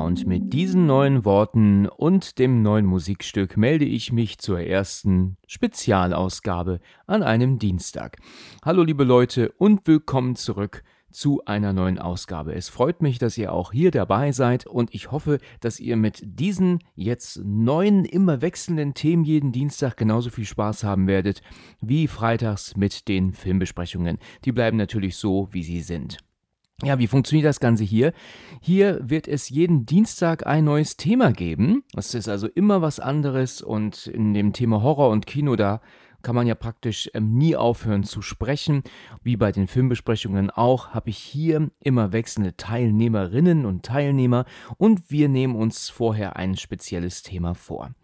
Und mit diesen neuen Worten und dem neuen Musikstück melde ich mich zur ersten Spezialausgabe an einem Dienstag. Hallo liebe Leute und willkommen zurück zu einer neuen Ausgabe. Es freut mich, dass ihr auch hier dabei seid und ich hoffe, dass ihr mit diesen jetzt neuen, immer wechselnden Themen jeden Dienstag genauso viel Spaß haben werdet wie freitags mit den Filmbesprechungen. Die bleiben natürlich so, wie sie sind. Ja, wie funktioniert das Ganze hier? Hier wird es jeden Dienstag ein neues Thema geben. Das ist also immer was anderes und in dem Thema Horror und Kino da kann man ja praktisch ähm, nie aufhören zu sprechen. Wie bei den Filmbesprechungen auch, habe ich hier immer wechselnde Teilnehmerinnen und Teilnehmer und wir nehmen uns vorher ein spezielles Thema vor.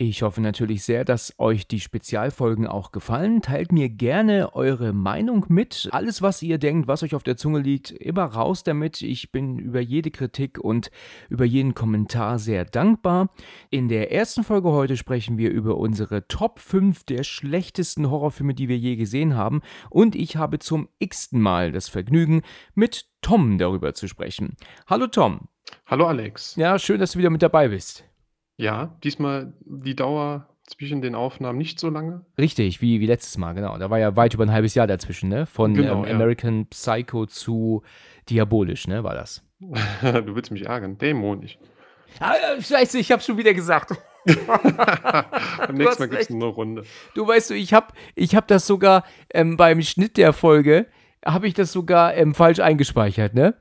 Ich hoffe natürlich sehr, dass euch die Spezialfolgen auch gefallen. Teilt mir gerne eure Meinung mit. Alles, was ihr denkt, was euch auf der Zunge liegt, immer raus damit. Ich bin über jede Kritik und über jeden Kommentar sehr dankbar. In der ersten Folge heute sprechen wir über unsere Top 5 der schlechtesten Horrorfilme, die wir je gesehen haben. Und ich habe zum x-ten Mal das Vergnügen, mit Tom darüber zu sprechen. Hallo Tom. Hallo Alex. Ja, schön, dass du wieder mit dabei bist. Ja, diesmal die Dauer zwischen den Aufnahmen nicht so lange. Richtig, wie, wie letztes Mal, genau. Da war ja weit über ein halbes Jahr dazwischen, ne? Von Genau, ähm, ja. American Psycho zu Diabolisch, ne? War das. Du willst mich ärgern. Dämonisch. Ah, äh, scheiße, ich hab's schon wieder gesagt. Beim nächsten Mal gibt recht. es eine Runde. Du weißt du, ich hab, ich hab das sogar ähm, beim Schnitt der Folge, habe ich das sogar ähm, falsch eingespeichert, ne?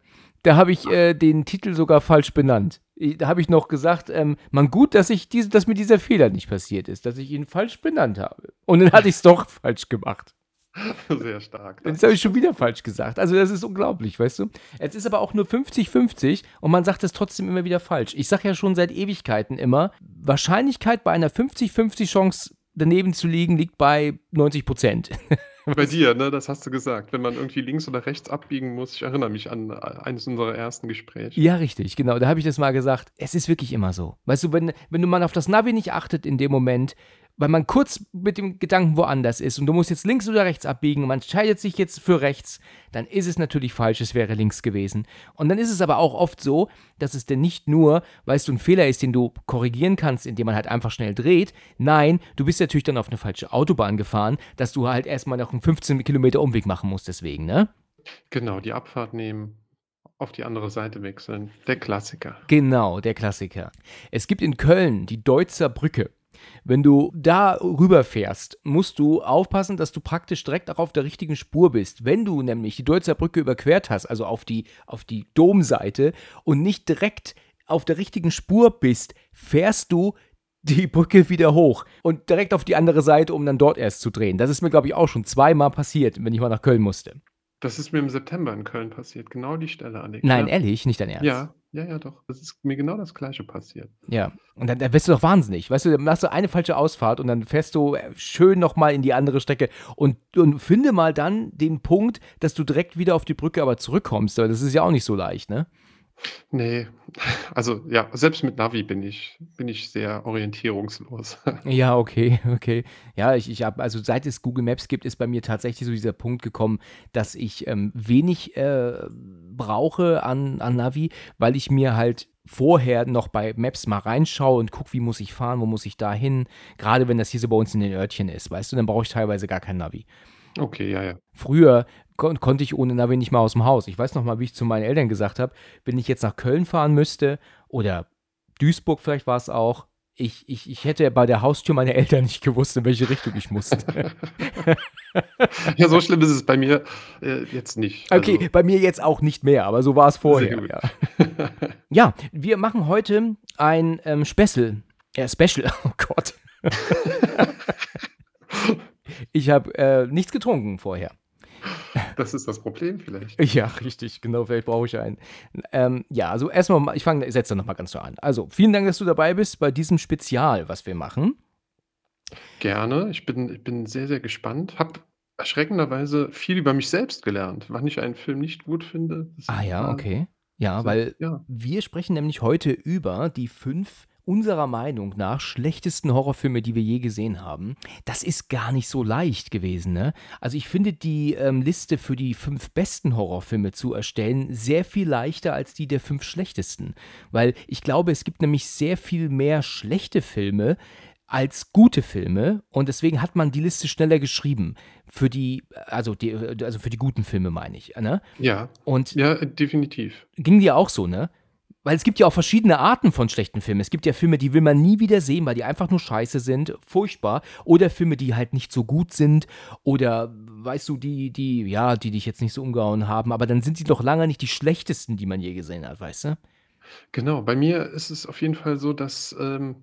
Da habe ich äh, den Titel sogar falsch benannt. Da habe ich noch gesagt, ähm, man gut, dass ich diese, dass mir dieser Fehler nicht passiert ist, dass ich ihn falsch benannt habe. Und dann hatte ich es doch falsch gemacht. Sehr stark. Jetzt habe ich schon wieder falsch gesagt. Also das ist unglaublich, weißt du? Es ist aber auch nur 50-50 und man sagt es trotzdem immer wieder falsch. Ich sage ja schon seit Ewigkeiten immer, Wahrscheinlichkeit bei einer 50-50 Chance daneben zu liegen liegt bei 90 Prozent. Bei dir, ne, das hast du gesagt. Wenn man irgendwie links oder rechts abbiegen muss, ich erinnere mich an äh, eines unserer ersten Gespräche. Ja, richtig, genau. Da habe ich das mal gesagt. Es ist wirklich immer so. Weißt du, wenn, wenn du mal auf das Navi nicht achtet in dem Moment, weil man kurz mit dem Gedanken woanders ist und du musst jetzt links oder rechts abbiegen und man entscheidet sich jetzt für rechts, dann ist es natürlich falsch, es wäre links gewesen. Und dann ist es aber auch oft so, dass es denn nicht nur, weißt du, ein Fehler ist, den du korrigieren kannst, indem man halt einfach schnell dreht. Nein, du bist natürlich dann auf eine falsche Autobahn gefahren, dass du halt erstmal noch einen 15 Kilometer Umweg machen musst deswegen, ne? Genau, die Abfahrt nehmen, auf die andere Seite wechseln. Der Klassiker. Genau, der Klassiker. Es gibt in Köln die Deutzer Brücke. Wenn du da rüberfährst, musst du aufpassen, dass du praktisch direkt auch auf der richtigen Spur bist. Wenn du nämlich die Deutzer Brücke überquert hast, also auf die, auf die Domseite und nicht direkt auf der richtigen Spur bist, fährst du die Brücke wieder hoch und direkt auf die andere Seite, um dann dort erst zu drehen. Das ist mir, glaube ich, auch schon zweimal passiert, wenn ich mal nach Köln musste. Das ist mir im September in Köln passiert. Genau die Stelle, Alex. Nein, ehrlich, nicht dein Ernst. Ja, ja, ja, doch. Das ist mir genau das Gleiche passiert. Ja, und dann, dann wirst du doch wahnsinnig. Weißt du, dann machst du eine falsche Ausfahrt und dann fährst du äh, schön nochmal in die andere Strecke und, und finde mal dann den Punkt, dass du direkt wieder auf die Brücke aber zurückkommst. Aber das ist ja auch nicht so leicht, ne? Nee, also ja, selbst mit Navi bin ich, bin ich sehr orientierungslos. Ja, okay, okay. Ja, ich, ich habe, also seit es Google Maps gibt, ist bei mir tatsächlich so dieser Punkt gekommen, dass ich ähm, wenig äh, brauche an, an Navi, weil ich mir halt vorher noch bei Maps mal reinschaue und gucke, wie muss ich fahren, wo muss ich da hin. Gerade wenn das hier so bei uns in den Örtchen ist, weißt du, dann brauche ich teilweise gar kein Navi. Okay, ja, ja. Früher kon konnte ich ohne Navi nicht mal aus dem Haus. Ich weiß noch mal, wie ich zu meinen Eltern gesagt habe, wenn ich jetzt nach Köln fahren müsste oder Duisburg vielleicht war es auch, ich, ich, ich hätte bei der Haustür meiner Eltern nicht gewusst, in welche Richtung ich musste. Ja, so schlimm ist es bei mir äh, jetzt nicht. Okay, bei mir jetzt auch nicht mehr, aber so war es vorher. Ja. ja, wir machen heute ein ähm, Special. Äh, Special, oh Gott. Ich habe äh, nichts getrunken vorher. Das ist das Problem vielleicht. Ja, richtig, genau, vielleicht brauche ich einen. Ähm, ja, also erstmal, ich fange, setze nochmal ganz so an. Also, vielen Dank, dass du dabei bist bei diesem Spezial, was wir machen. Gerne. Ich bin ich bin sehr, sehr gespannt. Habe erschreckenderweise viel über mich selbst gelernt, wann ich einen Film nicht gut finde. Ah ja, okay. Ja, so weil ja. wir sprechen nämlich heute über die fünf unserer Meinung nach schlechtesten Horrorfilme, die wir je gesehen haben. Das ist gar nicht so leicht gewesen, ne? Also ich finde die ähm, Liste für die fünf besten Horrorfilme zu erstellen sehr viel leichter als die der fünf schlechtesten. Weil ich glaube, es gibt nämlich sehr viel mehr schlechte Filme als gute Filme und deswegen hat man die Liste schneller geschrieben. Für die, also die, also für die guten Filme meine ich, ne? Ja. Und Ja, definitiv. Ging dir auch so, ne? Weil es gibt ja auch verschiedene Arten von schlechten Filmen. Es gibt ja Filme, die will man nie wieder sehen, weil die einfach nur scheiße sind, furchtbar. Oder Filme, die halt nicht so gut sind. Oder, weißt du, die, die, ja, die dich jetzt nicht so umgehauen haben. Aber dann sind sie doch lange nicht die schlechtesten, die man je gesehen hat, weißt du? Genau, bei mir ist es auf jeden Fall so, dass, ähm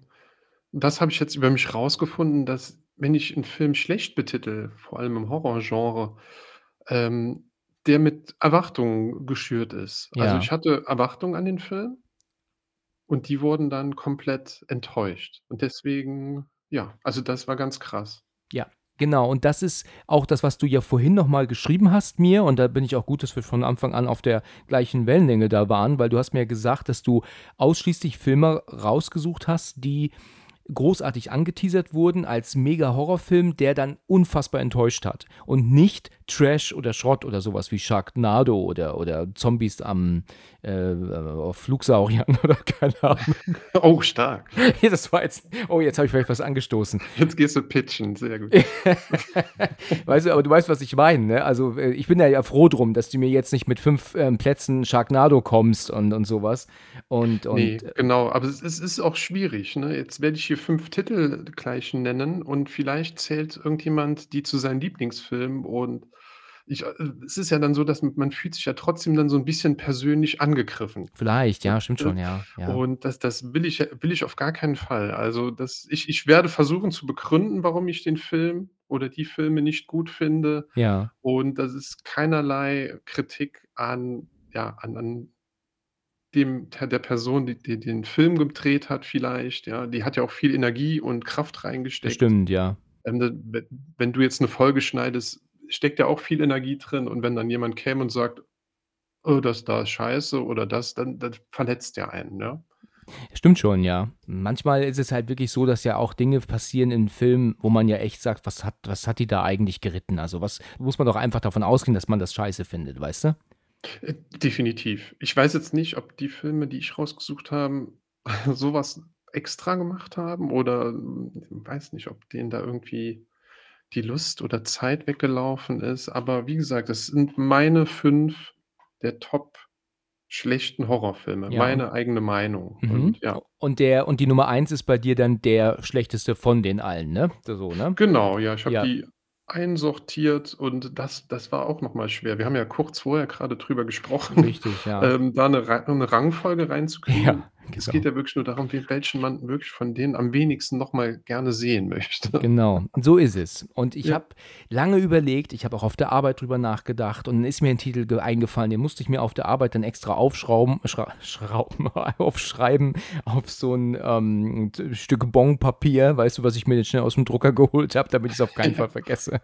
das habe ich jetzt über mich rausgefunden, dass wenn ich 'n Film schlecht betitel, vor allem im Horrorgenre, ähm, der mit Erwartungen geschürt ist. Also, Ja. ich hatte Erwartungen an den Film und die wurden dann komplett enttäuscht. Und deswegen ja, also, das war ganz krass. Ja, genau. Und das ist auch das, was du ja vorhin noch mal geschrieben hast mir. Und da bin ich auch gut, dass wir von Anfang an auf der gleichen Wellenlänge da waren, weil du hast mir ja gesagt, dass du ausschließlich Filme rausgesucht hast, die großartig angeteasert wurden als Mega-Horrorfilm, der dann unfassbar enttäuscht hat. Und nicht Trash oder Schrott oder sowas wie Sharknado oder, oder Zombies am äh, auf Flugsauriern oder keine Ahnung. Oh, stark. Ja, das war jetzt. Oh, jetzt habe ich vielleicht was angestoßen. Jetzt gehst du pitchen, sehr gut. Weißt du, aber du weißt, was ich meine, ne? Also, äh, ich bin ja, froh drum, dass du mir jetzt nicht mit fünf ähm, Plätzen Sharknado kommst und, und sowas. Und, und Ne, äh, genau, aber es es ist auch schwierig, ne? Jetzt werde ich hier 5 Titel gleich nennen und vielleicht zählt irgendjemand die zu seinen Lieblingsfilmen und ich äh, es ist ja dann so, dass man fühlt sich ja trotzdem dann so 'n bisschen persönlich angegriffen. vielleicht, ja, stimmt schon, ja, ja. Und das das will ich will ich auf gar keinen Fall. Also, das ich ich werde versuchen zu begründen, warum ich den Film oder die Filme nicht gut finde. Ja. Und das ist keinerlei Kritik an ja, an an dem der Person, die die den Film gedreht hat vielleicht, ja. Die hat ja auch viel Energie und Kraft reingesteckt. stimmt, ja. Ähm, we wenn du jetzt 'ne Folge schneidest, steckt ja auch viel Energie drin und wenn dann jemand käme und sagt: „Oh, das da ist scheiße“ oder das, dann das verletzt ja einen, ne? Stimmt schon, ja. Manchmal ist es halt wirklich so, dass ja auch Dinge passieren in Filmen, wo man ja echt sagt: „Was hat was hat die da eigentlich geritten?“ Also, was muss man doch einfach davon ausgehen, dass man das scheiße findet, weißt du? Äh, definitiv. Ich weiß jetzt nicht, ob die Filme, die ich rausgesucht haben, so was extra gemacht haben oder, hm, weiß nicht, ob denen da irgendwie die Lust oder Zeit weggelaufen ist. Aber wie gesagt, das sind meine 5 der top schlechten Horrorfilme, Ja, meine eigene Meinung Mhm. und ja. Und der und die Nummer 1 ist bei dir dann der schlechteste von den allen, ne? So, ne? Genau, ja, ich habe Ja. die einsortiert und das das war auch noch mal schwer. Wir haben ja kurz vorher grade drüber gesprochen, Richtig, ja. ähm, da 'ne Ra 'ne Rangfolge reinzukriegen. Ja, Es genau. geht ja wirklich nur darum, we welchen man wirklich von denen am wenigsten noch mal gerne sehen möchte. Genau, so ist es. Und ich Ja. habe lange überlegt, ich habe auch auf der Arbeit drüber nachgedacht und dann ist mir ein Titel ge eingefallen, den musste ich mir auf der Arbeit dann extra aufschrauben schra schrauben aufschreiben auf so 'n, ähm, Stück Bonpapier, weißt du, was ich mir jetzt schnell aus'm Drucker geholt habe, damit ich's auf keinen Ja. Fall vergesse.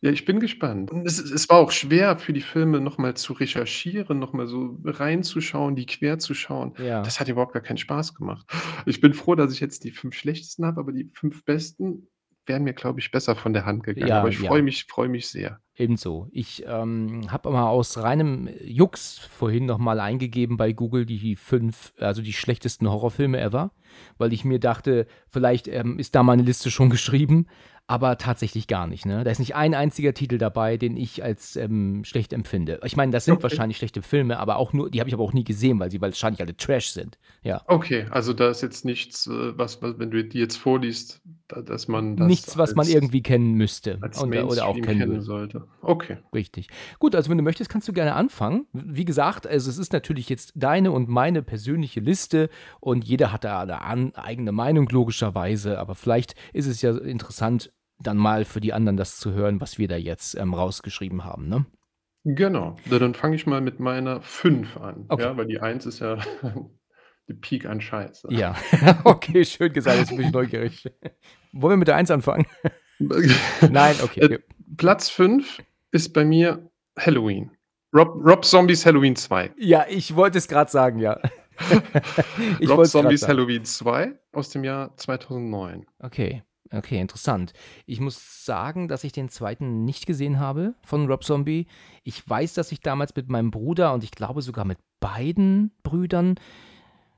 Ja, ich bin gespannt. Es es war auch schwer für die Filme noch mal zu recherchieren, noch mal so reinzuschauen, die quer zu schauen. Ja. Das hat überhaupt gar keinen Spaß gemacht. Ich bin froh, dass ich jetzt die 5 schlechtesten habe, aber die 5 besten wären mir, glaube ich, besser von der Hand gegangen. Ja, Aber ich ja. freue mich freue mich sehr. Ebenso. Ich, ähm, habe aber aus reinem Jux vorhin noch mal eingegeben bei Google die 5 also die schlechtesten Horrorfilme ever, weil ich mir dachte, vielleicht, ähm, ist da meine Liste schon geschrieben, aber tatsächlich gar nicht, ne? Da ist nicht ein einziger Titel dabei, den ich als, ähm, schlecht empfinde. Ich meine, das sind Okay. wahrscheinlich schlechte Filme, aber auch nur die habe ich aber auch nie gesehen, weil sie wahrscheinlich alle Trash sind. Ja. Okay, also da ist jetzt nichts, äh, was was wenn du die jetzt vorliest, da dass man das Nichts, was man als irgendwie kennen müsste als und, äh, oder auch kennen kennen sollte. Okay. Richtig. Gut, also wenn du möchtest, kannst du gerne anfangen. Wie gesagt, also es ist natürlich jetzt deine und meine persönliche Liste und jeder hat da eine eigene Meinung logischerweise, aber vielleicht ist es ja interessant, dann mal für die anderen das zu hören, was wir da jetzt, ähm, rausgeschrieben haben, ne? Genau. Na, dann fange ich mal mit meiner 5 an, Okay. ja, weil die 1 ist ja die Peak an Scheiße. Ja, okay, schön gesagt, jetzt bin ich neugierig. Wollen wir mit der 1 anfangen? Nein, okay. Äh, Platz 5 ist bei mir Halloween. Rob Rob Zombies Halloween 2. Ja, ich wollte es grad sagen, ja. Ich Rob Zombies. Halloween 2 aus dem Jahr 2009. Okay, okay, interessant. Ich muss sagen, dass ich den zweiten nicht gesehen habe von Rob Zombie. Ich weiß, dass ich damals mit meinem Bruder und ich glaube sogar mit beiden Brüdern,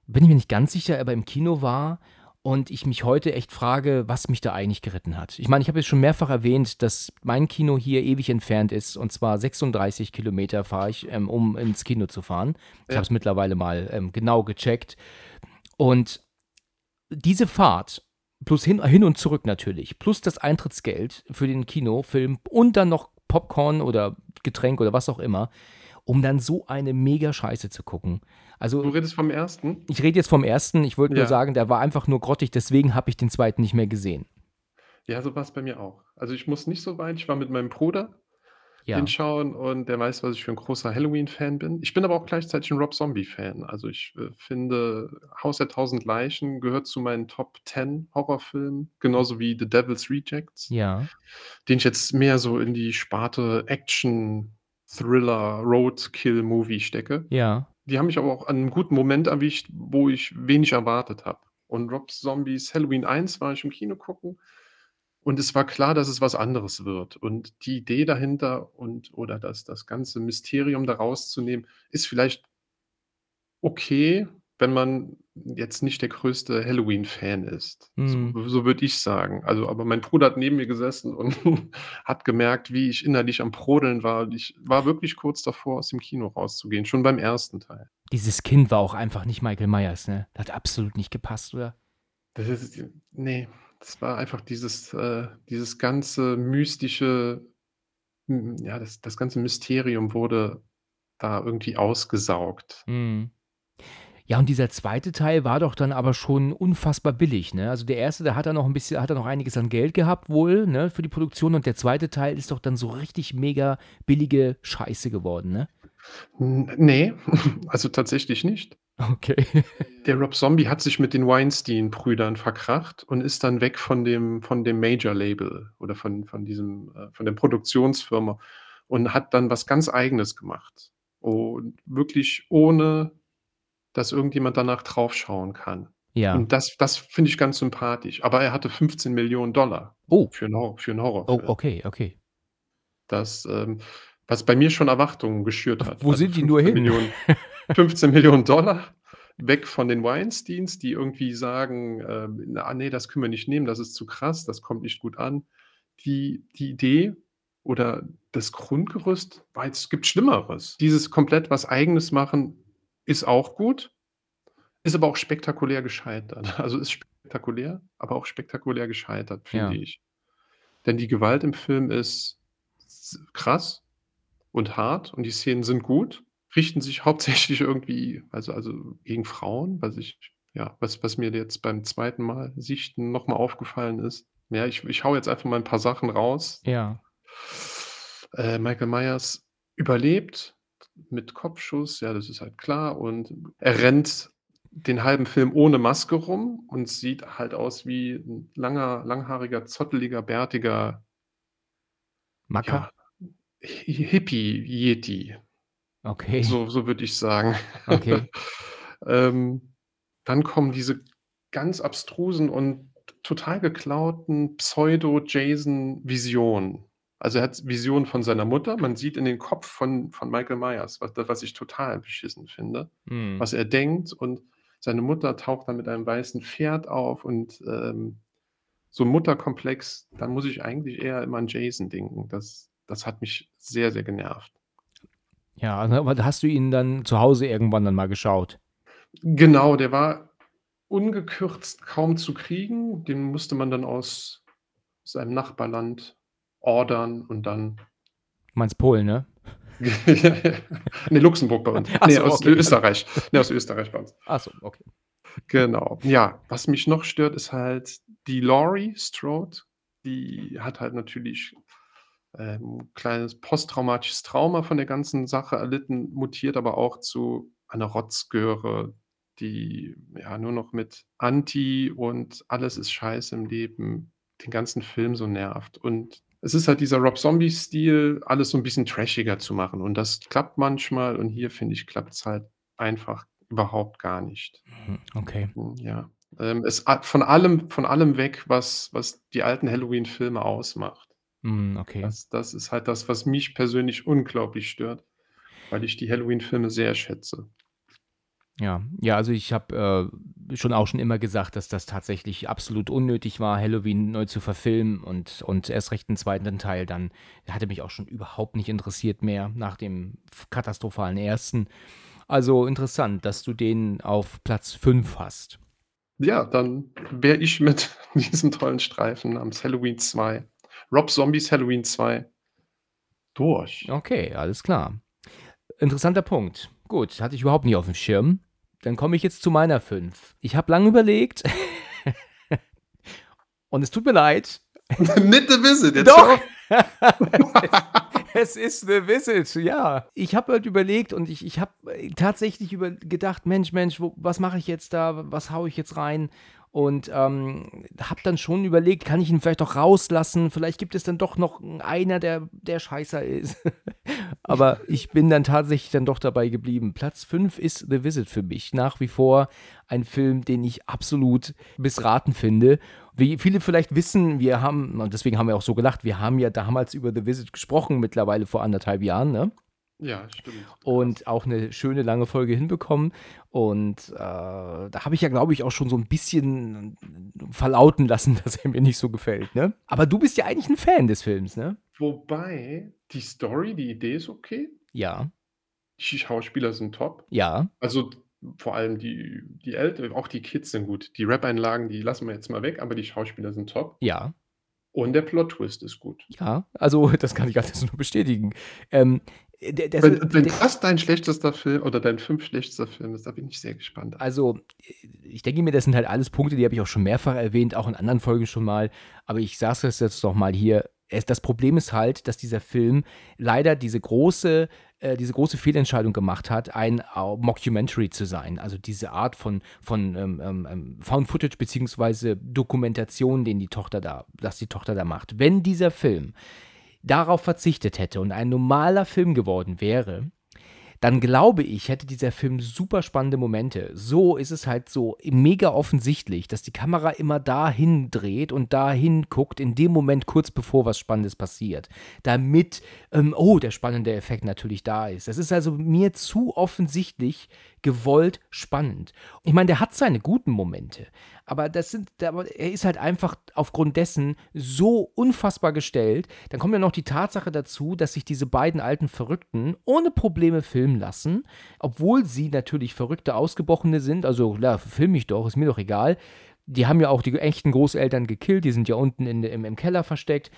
bin ich mir nicht ganz sicher, aber im Kino war und ich mich heute echt frage, was mich da eigentlich geritten hat. Ich meine, ich habe jetzt schon mehrfach erwähnt, dass mein Kino hier ewig entfernt ist und zwar 36 Kilometer fahre ich, ähm, um ins Kino zu fahren. Ich Ja. habe es mittlerweile mal ähm, genau gecheckt. Und diese Fahrt, plus hin, hin und zurück natürlich, plus das Eintrittsgeld für den Kinofilm und dann noch Popcorn oder Getränk oder was auch immer, um dann so eine mega Scheiße zu gucken. Du Also, redest vom ersten? ich rede jetzt vom ersten, ich wollte nur Ja. sagen, der war einfach nur grottig, deswegen habe ich den zweiten nicht mehr gesehen. Ja, so war's bei mir auch. Also, ich muss nicht so weit. Ich war mit meinem Bruder Ja. den schauen und der weiß, was ich für 'n großer Halloween-Fan bin. Ich bin aber auch gleichzeitig 'n Rob Zombie-Fan. Also, ich, äh, finde, Haus der tausend Leichen gehört zu meinen Top 10 Horrorfilmen, genauso wie The Devil's Rejects, Ja. den ich jetzt mehr so in die Sparte Action, Thriller, Roadkill-Movie stecke. Ja. Die haben mich aber auch an 'nem guten Moment erwischt, wo ich wenig erwartet habe. Und Rob Zombies Halloween 1 war ich im Kino gucken und es war klar, dass es was anderes wird. Und die Idee dahinter und oder das das ganze Mysterium da rauszunehmen, ist vielleicht okay, wenn man jetzt nicht der größte Halloween-Fan ist. Mhm. So so würde ich sagen. Also, aber mein Bruder hat neben mir gesessen und hat gemerkt, wie ich innerlich am Brodeln war und ich war wirklich kurz davor, aus dem Kino rauszugehen, schon beim ersten Teil. Dieses Kind war auch einfach nicht Michael Myers, ne? Das hat absolut nicht gepasst, oder? Das ist ne, das war einfach dieses äh, dieses ganze mystische ja, das das ganze Mysterium wurde da irgendwie ausgesaugt. Mhm. Ja, und dieser zweite Teil war doch dann aber schon unfassbar billig, ne? Also, der erste, da hat er noch 'n bisschen hat er noch einiges an Geld gehabt wohl, ne, für die Produktion und der zweite Teil ist doch dann so richtig mega billige Scheiße geworden, ne? N ne, also tatsächlich nicht. Okay. Der Rob Zombie hat sich mit den Weinstein-Brüdern verkracht und ist dann weg von dem von dem Major-Label oder von von diesem äh, von der Produktionsfirma und hat dann was ganz Eigenes gemacht. Und wirklich ohne, dass irgendjemand danach draufschauen kann. Ja. Und das das finde ich ganz sympathisch. Aber er hatte 15.000.000 Oh. für 'n Hor für 'n Oh, Horrorfilm. okay, okay. Das, ähm was bei mir schon Erwartungen geschürt hat. Wo Also sind die nur hin? 15.000.000 $15.000.000 weg von den Weinsteins, die irgendwie sagen, ähm: „Na, ne, das können wir nicht nehmen, das ist zu krass, das kommt nicht gut an.“ Die die Idee oder das Grundgerüst war jetzt gibt Schlimmeres. Dieses komplett was Eigenes machen ist auch gut, ist aber auch spektakulär gescheitert. Also, ist spektakulär, aber auch spektakulär gescheitert, finde Ja. ich. Denn die Gewalt im Film ist krass und hart und die Szenen sind gut, richten sich hauptsächlich irgendwie also also gegen Frauen, was ich ja, was was mir jetzt beim zweiten Mal sichten noch mal aufgefallen ist. Ja, ich ich haue jetzt einfach mal 'n paar Sachen raus. Ja. Äh, Michael Myers überlebt mit Kopfschuss, ja, das ist halt klar und er rennt den halben Film ohne Maske rum und sieht halt aus wie 'n langer, langhaariger, zotteliger, bärtiger Macker? ja, Hi Hippie-Yeti. Okay. So so würde ich sagen. Okay. Ähm, dann kommen diese ganz abstrusen und total geklauten Pseudo-Jason-Visionen. Also, er hat Visionen von seiner Mutter. Man sieht in den Kopf von von Michael Myers, was was ich total beschissen finde, Mhm. was er denkt und seine Mutter taucht dann mit einem weißen Pferd auf und, ähm, so Mutterkomplex, da muss ich eigentlich eher immer an Jason denken. Das das hat mich sehr, sehr genervt. Ja, aber da hast du ihn dann zu Hause irgendwann dann mal geschaut? Genau, der war ungekürzt kaum zu kriegen. Den musste man dann aus seinem Nachbarland ordern und dann Du meinst Polen, ne? Ne, Luxemburg bei uns. Ach Ne, so, aus okay. Österreich. Ne, aus Österreich bei uns. Ach so, okay. Genau. Ja, was mich noch stört, ist halt die Laurie Strode. Die hat halt natürlich ähm, kleines posttraumatisches Trauma von der ganzen Sache erlitten, mutiert aber auch zu einer Rotzgöre, die ja nur noch mit Anti und alles ist scheiße im Leben den ganzen Film so nervt. Und es ist halt dieser Rob Zombie-Stil, alles so ein bisschen trashiger zu machen. Und das klappt manchmal und hier, finde ich, klappt es halt einfach überhaupt gar nicht. Mhm, okay. Hm, ja. Ähm, es von allem von allem weg, was was die alten Halloween-Filme ausmacht. Mhm, okay. Das das ist halt das, was mich persönlich unglaublich stört, weil ich die Halloween-Filme sehr schätze. Ja, ja, also ich habe äh, schon auch schon immer gesagt, dass das tatsächlich absolut unnötig war, Halloween neu zu verfilmen und, und erst recht den zweiten Teil dann hatte mich auch schon überhaupt nicht interessiert mehr nach dem katastrophalen ersten. Also interessant, dass du den auf Platz 5 hast. Ja, dann wäre ich mit diesem tollen Streifen namens Halloween 2, Rob Zombies Halloween 2, durch. Okay, alles klar. Interessanter Punkt. Gut, hatte ich überhaupt nicht auf dem Schirm. Dann komme ich jetzt zu meiner 5. Ich habe lange überlegt. Und es tut mir leid. Nicht The Visit, jetzt Doch! es ist The Visit, ja. Ich habe halt überlegt und ich, ich habe tatsächlich über gedacht, Mensch, Mensch, wo, was mache ich jetzt da? Was haue ich jetzt rein? Und ähm, habe dann schon überlegt, kann ich ihn vielleicht doch rauslassen? Vielleicht gibt es dann doch noch einer, der, der scheißer ist. Aber ich bin dann tatsächlich dann doch dabei geblieben. Platz 5 ist The Visit für mich. Nach wie vor ein Film, den ich absolut missraten finde. Wie viele vielleicht wissen, wir haben, und deswegen haben wir auch so gelacht, wir haben ja damals über The Visit gesprochen, mittlerweile vor anderthalb Jahren, ne? Ja, stimmt. Und auch eine schöne lange Folge hinbekommen. Und äh, da habe ich ja, glaube ich, auch schon so ein bisschen verlauten lassen, dass er mir nicht so gefällt. Ne? Aber du bist ja eigentlich ein Fan des Films, ne? Wobei, die Story, die Idee ist okay. Ja. Die Schauspieler sind top. Ja. Also vor allem die, die Eltern, auch die Kids sind gut. Die Rap-Einlagen, die lassen wir jetzt mal weg, aber die Schauspieler sind top. Ja. Und der Plot-Twist ist gut. Ja, also das kann ich alles nur bestätigen. Ähm, der, wenn, wenn der, das dein schlechtester Film oder dein fünf schlechtester Film ist, da bin ich sehr gespannt. Also, ich denke mir, das sind halt alles Punkte, die habe ich auch schon mehrfach erwähnt, auch in anderen Folgen schon mal. Aber ich sage es jetzt doch mal hier. Das Problem ist halt, dass dieser Film leider diese große, äh, diese große Fehlentscheidung gemacht hat, ein Mockumentary zu sein. Also diese Art von, von ähm, ähm, ähm, Found Footage beziehungsweise Dokumentation, den die Tochter da, dass die Tochter da macht. Wenn dieser Film darauf verzichtet hätte und ein normaler Film geworden wäre, dann glaube ich, hätte dieser Film super spannende Momente. So ist es halt so mega offensichtlich, dass die Kamera immer dahin dreht und dahin guckt, in dem Moment kurz bevor was Spannendes passiert. Damit, ähm, oh, der spannende Effekt natürlich da ist. Das ist also mir zu offensichtlich gewollt spannend. Ich meine, der hat seine guten Momente, aber das sind, er ist halt einfach aufgrund dessen so unfassbar gestellt. Dann kommt ja noch die Tatsache dazu, dass sich diese beiden alten Verrückten ohne Probleme filmen lassen, obwohl sie natürlich verrückte Ausgebrochene sind. Also, klar, film mich doch, ist mir doch egal die haben ja auch die echten Großeltern gekillt, die sind ja unten in, im, im Keller versteckt,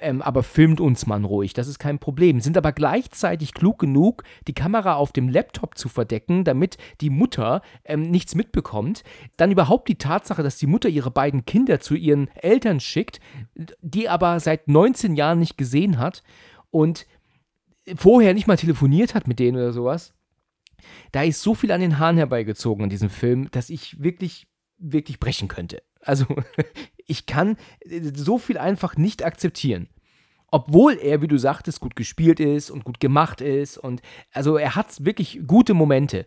ähm, aber filmt uns man ruhig, das ist kein Problem. Sind aber gleichzeitig klug genug, die Kamera auf dem Laptop zu verdecken, damit die Mutter ähm, nichts mitbekommt. Dann überhaupt die Tatsache, dass die Mutter ihre beiden Kinder zu ihren Eltern schickt, die aber seit 19 Jahren nicht gesehen hat und vorher nicht mal telefoniert hat mit denen oder sowas. Da ist so viel an den Haaren herbeigezogen in diesem Film, dass ich wirklich wirklich brechen könnte. Also ich kann so viel einfach nicht akzeptieren. Obwohl er, wie du sagtest, gut gespielt ist und gut gemacht ist und also er hat wirklich gute Momente.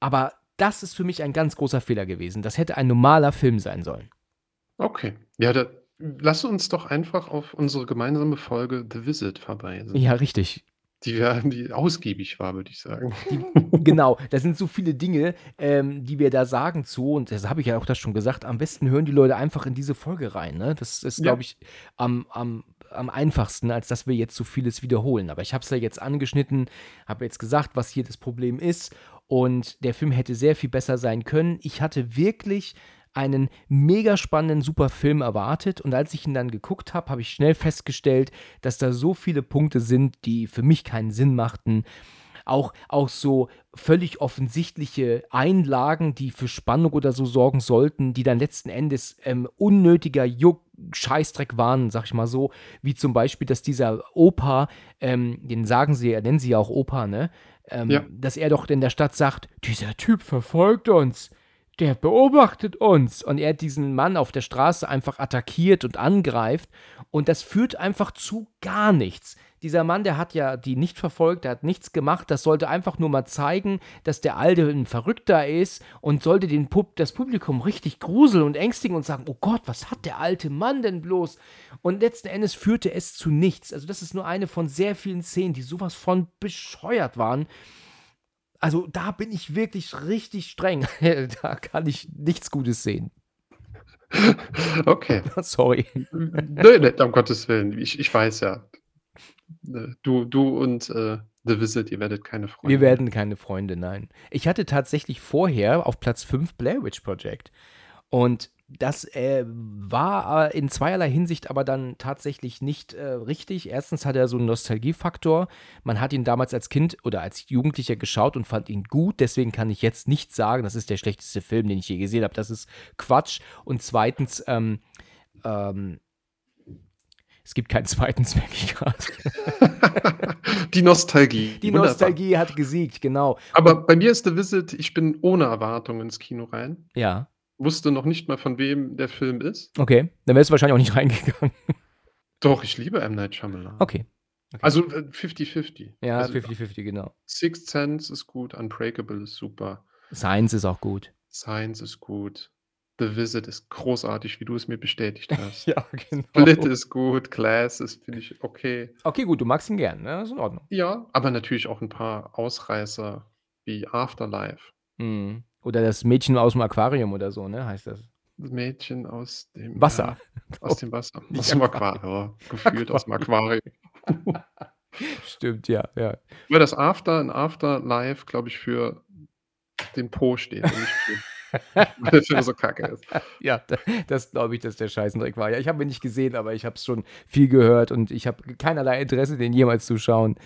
Aber das ist für mich ein ganz großer Fehler gewesen. Das hätte ein normaler Film sein sollen. Okay. Ja, da, lass uns doch einfach auf unsere gemeinsame Folge The Visit verweisen. Ja, richtig. Die, die ausgiebig war, würde ich sagen. Die, genau, da sind so viele Dinge, ähm, die wir da sagen zu, und das habe ich ja auch das schon gesagt, am besten hören die Leute einfach in diese Folge rein. Ne? Das ist, glaube ich, am, am, am einfachsten, als dass wir jetzt so vieles wiederholen. Aber ich habe es ja jetzt angeschnitten, habe jetzt gesagt, was hier das Problem ist. Und der Film hätte sehr viel besser sein können. Ich hatte wirklich einen mega spannenden, super Film erwartet. Und als ich ihn dann geguckt habe, habe ich schnell festgestellt, dass da so viele Punkte sind, die für mich keinen Sinn machten. auch, auch so völlig offensichtliche Einlagen, die für Spannung oder so sorgen sollten, die dann letzten Endes ähm, unnötiger Juck, Scheißdreck waren, sag ich mal so, wie zum Beispiel, dass dieser Opa, ähm, den sagen sie, er nennen sie ja auch Opa, ne? Ähm, Ja. Dass er doch in der Stadt sagt, dieser Typ verfolgt uns, der beobachtet uns. Und er diesen Mann auf der Straße einfach attackiert und angreift. Und das führt einfach zu gar nichts. Dieser Mann, der hat ja die nicht verfolgt, der hat nichts gemacht. Das sollte einfach nur mal zeigen, dass der Alte ein Verrückter ist und sollte den Pub das Publikum richtig gruseln und ängstigen und sagen: Oh Gott, was hat der alte Mann denn bloß? Und letzten Endes führte es zu nichts. Also, das ist nur eine von sehr vielen Szenen, die sowas von bescheuert waren. Also, da bin ich wirklich richtig streng. da kann ich nichts Gutes sehen. Okay. Sorry. Nein, nein, um Gottes Willen. Ich, ich weiß ja. Äh, Du, du und äh, The Visit, ihr werdet keine Freunde. Wir werden keine Freunde, nein. Ich hatte tatsächlich vorher auf Platz 5 Blair Witch Project. Und das äh, war äh, in zweierlei Hinsicht aber dann tatsächlich nicht äh, richtig. Erstens hat er so einen Nostalgiefaktor. Man hat ihn damals als Kind oder als Jugendlicher geschaut und fand ihn gut. Deswegen kann ich jetzt nicht sagen, das ist der schlechteste Film, den ich je gesehen habe. Das ist Quatsch. Und zweitens, ähm, ähm, es gibt keinen zweiten, ich gerade. Die Nostalgie. Die Wunderbar. Nostalgie hat gesiegt, genau. Aber bei mir ist The Visit, ich bin ohne Erwartung ins Kino rein. Ja, Wusste noch nicht mal, von wem der Film ist. okay. Dann wärst du wahrscheinlich auch nicht reingegangen. Doch, ich liebe M. Night Shyamalan. Okay. Also äh, 50-50. Ja, also, 50-50, genau. Sixth Sense ist gut, Unbreakable ist super, Science ist auch gut. Science ist gut, The Visit ist großartig, wie du es mir bestätigt hast. Ja, genau. Split ist gut, Glass ist, finde ich, okay. Okay, gut, du magst ihn gern, ne? Das ist in Ordnung. Ja, aber natürlich auch ein paar Ausreißer wie Afterlife. Mhm. Oder das Mädchen aus dem Aquarium oder so, ne? Heißt das. Das Mädchen aus dem Wasser. Ja, aus dem Wasser. Nicht Aus dem Aquarium. Gefühlt aus dem Aquarium. Stimmt, ja, ja. Weil das After in Afterlife, glaube ich, für den Po steht. weil der Film so kacke ist. Ja, da- das glaube ich, dass der Scheißendreck war. Ja, ich habe ihn nicht gesehen, aber ich habe es schon viel gehört und ich habe keinerlei Interesse, den jemals zu schauen.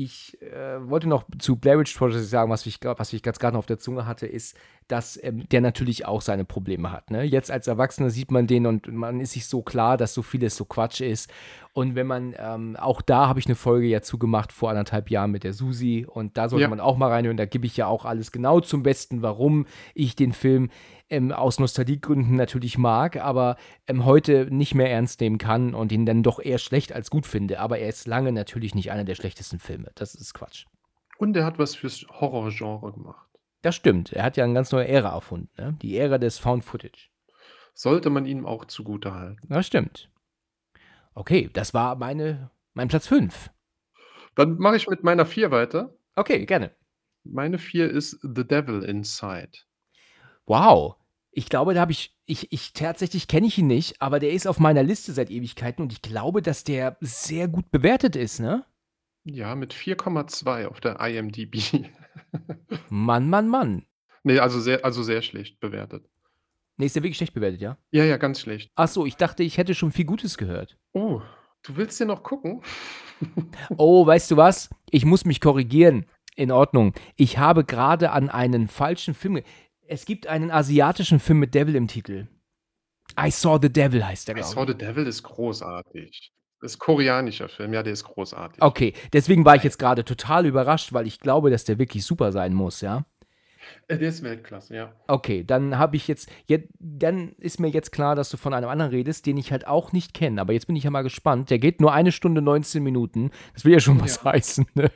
Ich äh, wollte noch zu Blair Witch Project sagen, was ich, was ich ganz gerade noch auf der Zunge hatte, ist, dass ähm, der natürlich auch seine Probleme hat. Ne? Jetzt als Erwachsener sieht man den und man ist sich so klar, dass so vieles so Quatsch ist. Und wenn man, ähm, auch da habe ich eine Folge ja zugemacht vor anderthalb Jahren mit der Susi und da sollte Ja. man auch mal reinhören. Da gebe ich ja auch alles genau zum Besten, warum ich den Film ähm, aus Nostalgiegründen natürlich mag, aber ähm, heute nicht mehr ernst nehmen kann und ihn dann doch eher schlecht als gut finde. Aber er ist lange natürlich nicht einer der schlechtesten Filme. Das ist Quatsch. Und er hat was fürs Horrorgenre gemacht. Das stimmt. Er hat ja eine ganz neue Ära erfunden. Ne? Die Ära des Found Footage. Sollte man ihm auch zugutehalten. Das stimmt. Okay, das war meine, mein Platz 5. Dann mache ich mit meiner 4 weiter. Okay, gerne. Meine 4 ist The Devil Inside. Wow. Ich glaube, da habe ich, ich, ich tatsächlich kenne ich ihn nicht, aber der ist auf meiner Liste seit Ewigkeiten und ich glaube, dass der sehr gut bewertet ist, ne? Ja, mit 4,2 auf der IMDb. Mann, Mann, Mann. nee, also sehr, also sehr schlecht bewertet. Nee, ist der wirklich schlecht bewertet, ja? Ja, ja, ganz schlecht. Ach so, ich dachte, ich hätte schon viel Gutes gehört. Oh, du willst den noch gucken? Oh, weißt du was? Ich muss mich korrigieren. In Ordnung. Ich habe gerade an einen falschen Film. Es gibt einen asiatischen Film mit Devil im Titel. I Saw the Devil heißt der, I glaube Saw ich. the Devil ist großartig. Das ist koreanischer Film, ja, der ist großartig. Okay, deswegen war ich jetzt gerade total überrascht, weil ich glaube, dass der wirklich super sein muss, ja? Äh, Der ist Weltklasse, ja. Okay, dann habe ich jetzt, jetzt, dann ist mir jetzt klar, dass du von einem anderen redest, den ich halt auch nicht kenne. Aber jetzt bin ich ja mal gespannt. Der geht nur eine Stunde 19 Minuten. Das will ja schon was Ja. heißen, ne?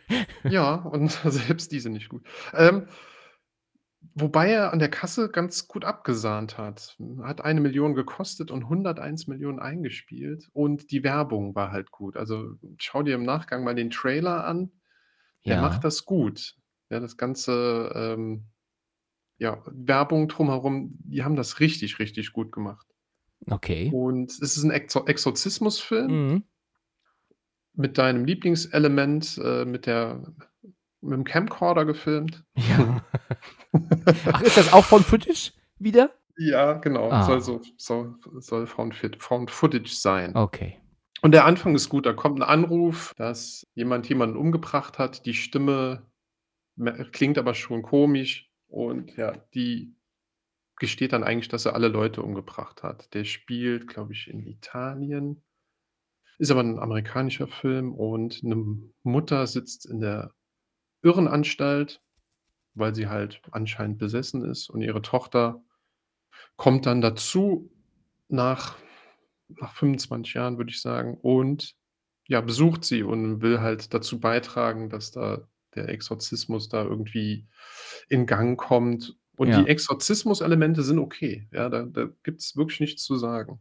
Ja, und selbst diese nicht gut. Ähm, wobei er an der Kasse ganz gut abgesahnt hat. Hat eine Million gekostet und 101 Millionen eingespielt. Und die Werbung war halt gut. Also schau dir im Nachgang mal den Trailer an. Der Ja. macht das gut. Ja, das ganze ähm, ja, Werbung drumherum, die haben das richtig, richtig gut gemacht. Okay. Und es ist ein Exor Exorzismusfilm Mhm. mit deinem Lieblingselement, äh, mit der mit dem Camcorder gefilmt. Ja. Ach, ist das auch von Footage wieder? Ja, genau. Ah. Soll so soll soll Found Found Footage sein. Okay. Und der Anfang ist gut. Da kommt ein Anruf, dass jemand jemanden umgebracht hat. Die Stimme klingt aber schon komisch und ja, die gesteht dann eigentlich, dass er alle Leute umgebracht hat. Der spielt, glaube ich, in Italien, ist aber ein amerikanischer Film und eine Mutter sitzt in der Irrenanstalt, weil sie halt anscheinend besessen ist und ihre Tochter kommt dann dazu nach nach 25 Jahren, würde ich sagen, und ja, besucht sie und will halt dazu beitragen, dass da der Exorzismus da irgendwie in Gang kommt. Und Ja. die Exorzismus-Elemente sind okay. Ja, da da gibt's wirklich nichts zu sagen.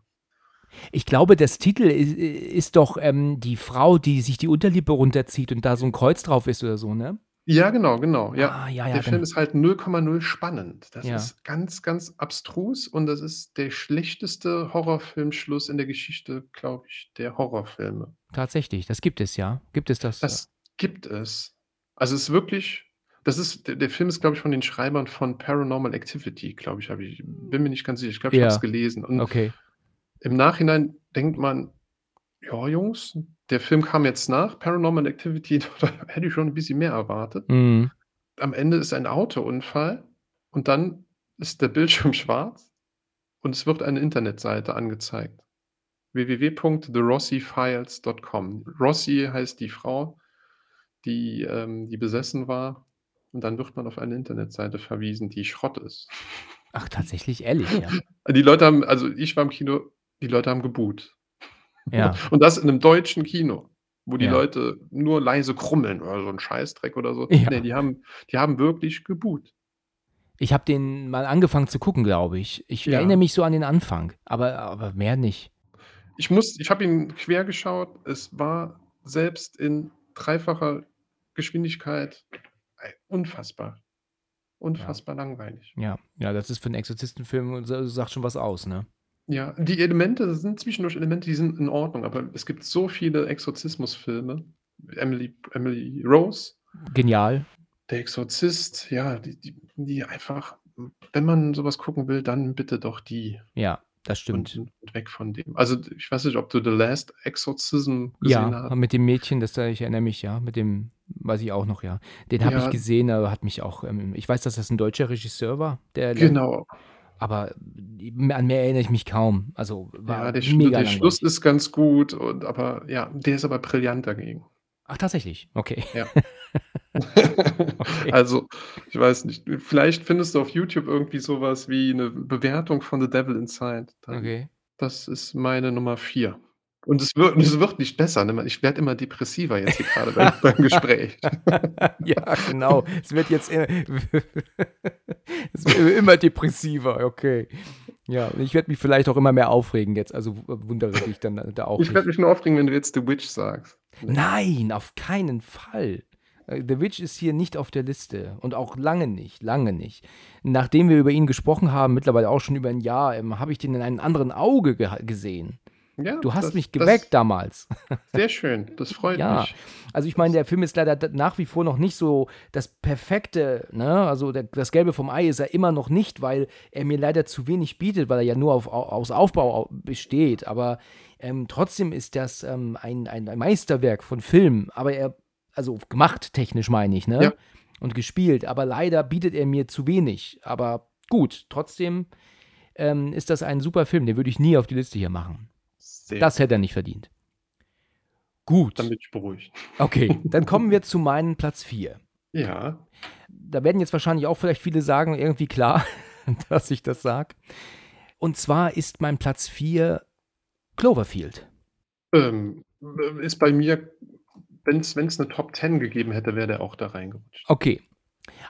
Ich glaube, das Titel ist, ist doch ähm, die Frau, die sich die Unterlippe runterzieht und da so ein Kreuz drauf ist oder so, ne? Ja, genau, genau, ja. Ah, ja, ja, Der Film ist halt 0,0 spannend. Das Ja. ist ganz, ganz abstrus und das ist der schlechteste Horrorfilmschluss in der Geschichte, glaube ich, der Horrorfilme. Tatsächlich, das gibt es, ja. Gibt es das? Das gibt es. Also, es ist wirklich das ist der der Film ist, glaube ich, von den Schreibern von Paranormal Activity, glaube ich, habe ich bin mir nicht ganz sicher. Ich glaube, ich habe es gelesen. Und okay. im Nachhinein denkt man: „Ja, Jungs, der Film kam jetzt nach Paranormal Activity, da hätte ich schon ein bisschen mehr erwartet.“ Mhm. Am Ende ist ein Autounfall und dann ist der Bildschirm schwarz und es wird eine Internetseite angezeigt. www.therossifiles.com. Rossi heißt die Frau, die, ähm die besessen war und dann wird man auf eine Internetseite verwiesen, die Schrott ist. Ach, tatsächlich, ehrlich, ja. Die Leute haben also, ich war im Kino, die Leute haben geboot. Ja. Und das in 'nem deutschen Kino, wo die Ja. Leute nur leise krummeln oder so 'n Scheißdreck oder so. Ja. Ne, die haben die haben wirklich geboot. Ich habe den mal angefangen zu gucken, glaube ich. Ich Ja. erinnere mich so an den Anfang, aber, aber mehr nicht. Ich muss ich habe ihn quer geschaut. Es war selbst in dreifacher Geschwindigkeit, unfassbar. Unfassbar langweilig. Ja, ja, das ist für einen Exorzistenfilm, sa sagt schon was aus, ne? Ja, die Elemente sind zwischendurch Elemente, die sind in Ordnung, aber es gibt so viele Exorzismusfilme. Emily Emily Rose, Genial. Der Exorzist, ja, die die die einfach wenn man so was gucken will, dann bitte doch die Ja, das stimmt. und und weg von dem. Also, ich weiß nicht, ob du The Last Exorcism gesehen Ja, hast? mit dem Mädchen, das da ich erinnere mich, ja, mit dem weiß ich auch noch, ja. Den habe ich Ja. gesehen, aber hat mich auch ähm, ich weiß, dass das 'n deutscher Regisseur war, der Genau. Aber an mehr erinnere ich mich kaum. Also, war Ja, der mega der Schluss ist ganz gut und aber ja, der ist aber brillant dagegen. Ach, tatsächlich? Okay. Ja. Okay. Also, ich weiß nicht, vielleicht findest du auf YouTube irgendwie so was wie 'ne Bewertung von „The Devil Inside“. Dann Okay. das ist meine Nummer 4. Und es wird es wird nicht besser, ne? Ich werde immer depressiver jetzt hier grade beim beim Gespräch. Ja, genau. Es wird jetzt i es wird immer depressiver, okay. Ja, ich werde mich vielleicht auch immer mehr aufregen jetzt, also wundere dich dann da auch Ich werde mich nur aufregen, wenn du jetzt „The Witch“ sagst. Ne? Nein, auf keinen Fall. Äh, „The Witch“ ist hier nicht auf der Liste und auch lange nicht, lange nicht. Nachdem wir über ihn gesprochen haben, mittlerweile auch schon über 'n Jahr, ähm, habe ich den in einem anderen Auge gesehen. Ja, Du hast das mich das geweckt damals. sehr schön, das freut Ja, mich. also ich meine, der Film ist leider nach wie vor noch nicht so das perfekte, ne? Also der das Gelbe vom Ei ist er immer noch nicht, weil er mir leider zu wenig bietet, weil er ja nur auf au aus Aufbau au besteht. Aber, ähm, trotzdem ist das, ähm, ein ein ein Meisterwerk von Film. Aber er also gemacht technisch meine ich, ne? Ja. Und gespielt. Aber leider bietet er mir zu wenig. Aber gut, trotzdem, ähm, ist das ein super Film. Den würde ich nie auf die Liste hier machen. Sehr Das hätte er nicht verdient. Gut. Dann bin ich beruhigt. Okay, dann kommen wir zu meinem Platz 4. Ja. Da werden jetzt wahrscheinlich auch vielleicht viele sagen, irgendwie klar, dass ich das sage. Und zwar ist mein Platz 4 Cloverfield. Ähm, äh, ist bei mir wenn's wenn's 'ne Top 10 gegeben hätte, wäre der auch da reingerutscht. Okay.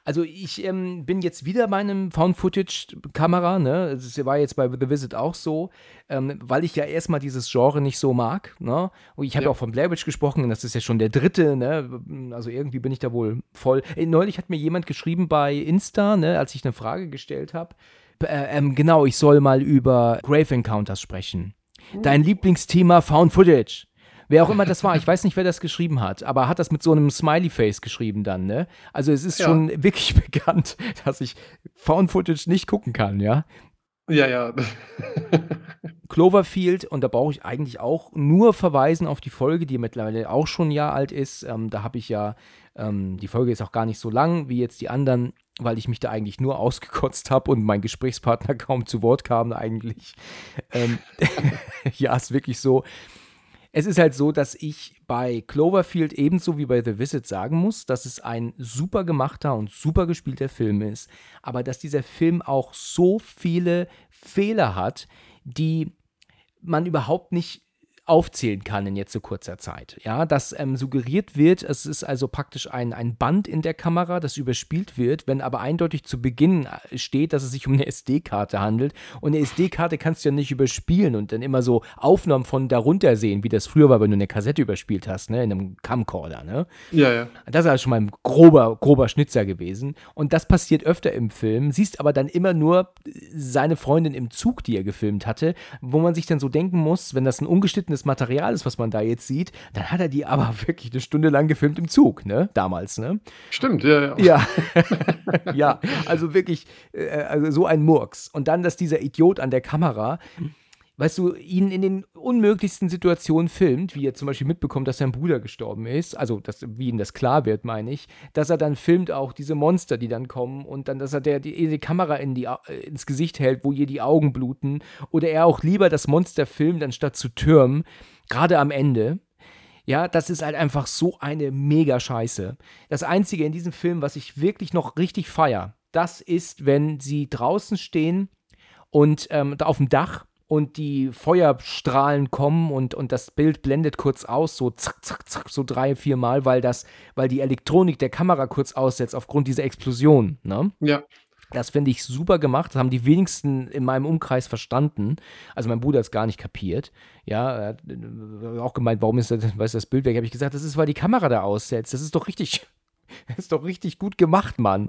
Also ich, ähm, bin jetzt wieder bei 'nem Found-Footage-Kamera, ne? Das war jetzt bei The Visit auch so, ähm, weil ich ja erst mal dieses Genre nicht so mag, ne? Und ich habe ja auch von Blair Witch gesprochen das ist ja schon der 3., ne? Also irgendwie bin ich da wohl voll äh, neulich hat mir jemand geschrieben bei Insta, ne, als ich 'ne Frage gestellt habe, äh, ähm, genau, ich soll mal über Grave Encounters sprechen. Dein Lieblingsthema Found Footage. Wer auch immer das war, ich weiß nicht, wer das geschrieben hat, aber hat das mit so 'nem Smiley-Face geschrieben dann, ne? Also, es ist Ja. schon wirklich bekannt, dass ich Found Footage nicht gucken kann, ja? Ja, ja. Cloverfield, und da brauche ich eigentlich auch nur verweisen auf die Folge, die mittlerweile auch schon ein Jahr alt ist. Ähm, da habe ich ja, ähm, die Folge ist auch gar nicht so lang wie jetzt die anderen, weil ich mich da eigentlich nur ausgekotzt habe und mein Gesprächspartner kaum zu Wort kam eigentlich. Ähm, ja, ist wirklich so. Es ist halt so, dass ich bei Cloverfield ebenso wie bei The Visit sagen muss, dass es ein super gemachter und super gespielter Film ist, aber dass dieser Film auch so viele Fehler hat, die man überhaupt nicht aufzählen kann in jetzt so kurzer Zeit. Ja, dass ähm, suggeriert wird, es ist also praktisch ein, ein Band in der Kamera, das überspielt wird, wenn aber eindeutig zu Beginn äh, steht, dass es sich um eine SD-Karte handelt. Und eine SD-Karte kannst du ja nicht überspielen und dann immer so Aufnahmen von darunter sehen, wie das früher war, wenn du eine Kassette überspielt hast, ne, in einem Camcorder, ne? Ja, ja. Das ist also schon mal ein grober, grober Schnitzer gewesen. Und das passiert öfter im Film. Siehst aber dann immer nur seine Freundin im Zug, die er gefilmt hatte, wo man sich dann so denken muss, wenn das ein ungeschnittenes das Material ist, was man da jetzt sieht, dann hat er die aber wirklich eine Stunde lang gefilmt im Zug, ne? Damals, ne? Stimmt, ja, ja. Ja, ja also wirklich äh, also so ein Murks. Und dann, dass dieser Idiot an der Kamera weißt du, ihn in den unmöglichsten Situationen filmt, wie er zum Beispiel mitbekommt, dass sein Bruder gestorben ist, also dass, wie ihm das klar wird, meine ich, dass er dann filmt auch diese Monster, die dann kommen und dann, dass er der, die, die Kamera in die, äh, ins Gesicht hält, wo ihr die Augen bluten oder er auch lieber das Monster filmt, anstatt zu türmen, gerade am Ende. Ja, das ist halt einfach so eine mega Scheiße. Das Einzige in diesem Film, was ich wirklich noch richtig feier, das ist, wenn sie draußen stehen und ähm, da auf dem Dach und die Feuerstrahlen kommen und, und das Bild blendet kurz aus, so zack, zack, zack, so drei, vier Mal, weil das, weil die Elektronik der Kamera kurz aussetzt aufgrund dieser Explosion. Ne? Ja. Das finde ich super gemacht. Das haben die wenigsten in meinem Umkreis verstanden. Also mein Bruder hat es gar nicht kapiert. Ja, er hat äh, auch gemeint, warum ist das, weiß das Bild weg? Habe ich gesagt, das ist, weil die Kamera da aussetzt. Das ist doch richtig ist doch richtig gut gemacht, Mann.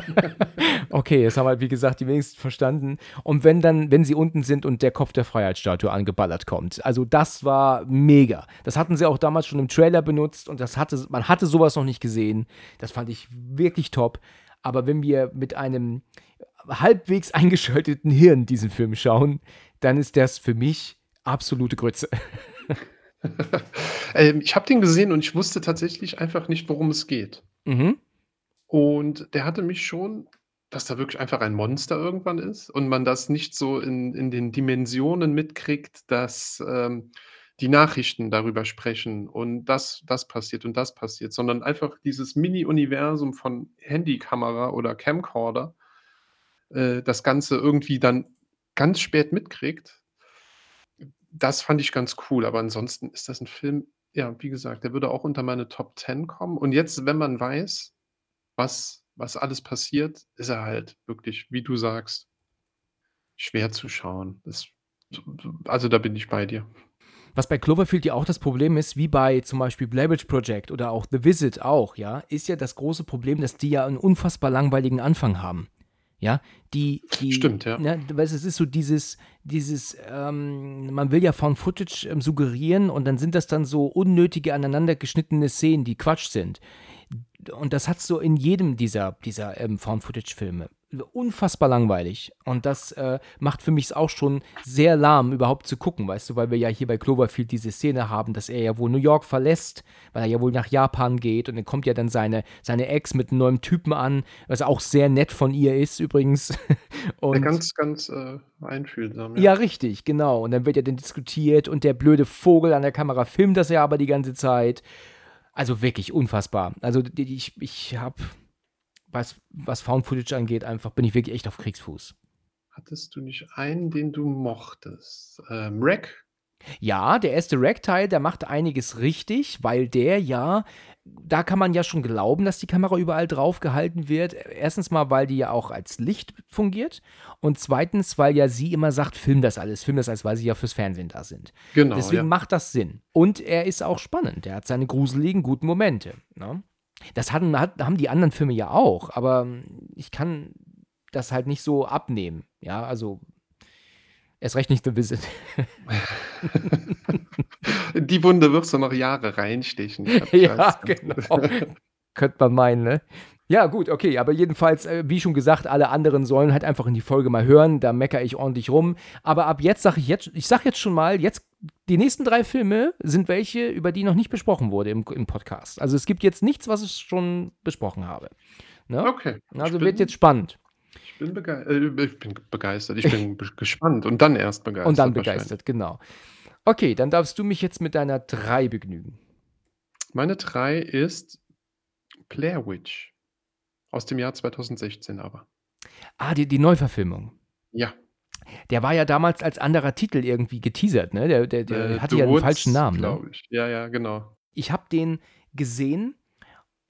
okay, jetzt haben halt, wie gesagt, die wenigsten verstanden. Und wenn dann, wenn sie unten sind und der Kopf der Freiheitsstatue angeballert kommt. Also das war mega. Das hatten sie auch damals schon im Trailer benutzt und das hatte, man hatte sowas noch nicht gesehen. Das fand ich wirklich top. Aber wenn wir mit einem halbwegs eingeschalteten Hirn diesen Film schauen, dann ist das für mich absolute Grütze. ähm, ich habe den gesehen und ich wusste tatsächlich einfach nicht, worum es geht. Mhm. Und der hatte mich schon dass da wirklich einfach ein Monster irgendwann ist und man das nicht so in in den Dimensionen mitkriegt, dass, ähm, die Nachrichten darüber sprechen und das das passiert und das passiert, sondern einfach dieses Mini-Universum von Handykamera oder Camcorder, äh, das Ganze irgendwie dann ganz spät mitkriegt das fand ich ganz cool, aber ansonsten ist das 'n Film ja, wie gesagt, der würde auch unter meine Top 10 kommen. Und jetzt, wenn man weiß, was was alles passiert, ist er halt wirklich, wie du sagst schwer zu schauen. Das also, da bin ich bei dir. Was bei Cloverfield ja auch das Problem ist, wie bei zum Beispiel Blair Project oder auch The Visit auch, ja, ist ja das große Problem, dass die ja 'n unfassbar langweiligen Anfang haben. Ja, die, die Stimmt, ja. Ne, weißt, es ist so dieses, dieses, ähm, man will ja Found Footage ähm, suggerieren und dann sind das dann so unnötige aneinander geschnittene Szenen, die Quatsch sind. Und das hat so in jedem dieser, dieser ähm, Found Footage Filme unfassbar langweilig. Und das äh, macht für mich auch schon sehr lahm, überhaupt zu gucken, weißt du, weil wir ja hier bei Cloverfield diese Szene haben, dass er ja wohl New York verlässt, weil er ja wohl nach Japan geht und dann kommt ja dann seine, seine Ex mit einem neuen Typen an, was auch sehr nett von ihr ist übrigens. und, ja, ganz, ganz äh, einfühlsam. Ja. ja, richtig, genau. Und dann wird ja dann diskutiert und der blöde Vogel an der Kamera filmt das ja aber die ganze Zeit. Also wirklich unfassbar. Also ich, ich habe was, was Found Footage angeht, einfach bin ich wirklich echt auf Kriegsfuß. Hattest du nicht einen, den du mochtest? Ähm, Rack? Ja, der erste Rack-Teil, der macht einiges richtig, weil der ja, da kann man ja schon glauben, dass die Kamera überall drauf gehalten wird. Erstens mal, weil die ja auch als Licht fungiert und zweitens, weil ja sie immer sagt, film das alles, film das alles, weil sie ja fürs Fernsehen da sind. Genau. Deswegen ja. macht das Sinn. Und er ist auch spannend. Er hat seine gruseligen, guten Momente. Ne? Das hatten, hat, haben die anderen Filme ja auch, aber ich kann das halt nicht so abnehmen. Ja, also erst recht nicht The Visit. die Wunde wirst du noch Jahre reinstechen. ja, genau. Könnte man meinen, ne? Ja, gut, okay, aber jedenfalls, äh, wie schon gesagt, alle anderen sollen halt einfach in die Folge mal hören, da meckere ich ordentlich rum. Aber ab jetzt sage ich jetzt, ich sage jetzt schon mal, jetzt die nächsten drei Filme sind welche, über die noch nicht besprochen wurde im, im Podcast. Also es gibt jetzt nichts, was ich schon besprochen habe. Ne? Okay. Also wird jetzt spannend. Ich bin, bege äh, ich bin begeistert, ich bin gespannt und dann erst begeistert. Und dann begeistert, genau. Okay, dann darfst du mich jetzt mit deiner 3 begnügen. Meine 3 ist Blair Witch. Aus dem Jahr 2016 aber. Ah, die, die Neuverfilmung. Ja. Der war ja damals als anderer Titel irgendwie geteasert, ne? Der, der, der äh, hatte ja einen Woods, falschen Namen, ne? Ich. Ja, ja, genau. Ich habe den gesehen,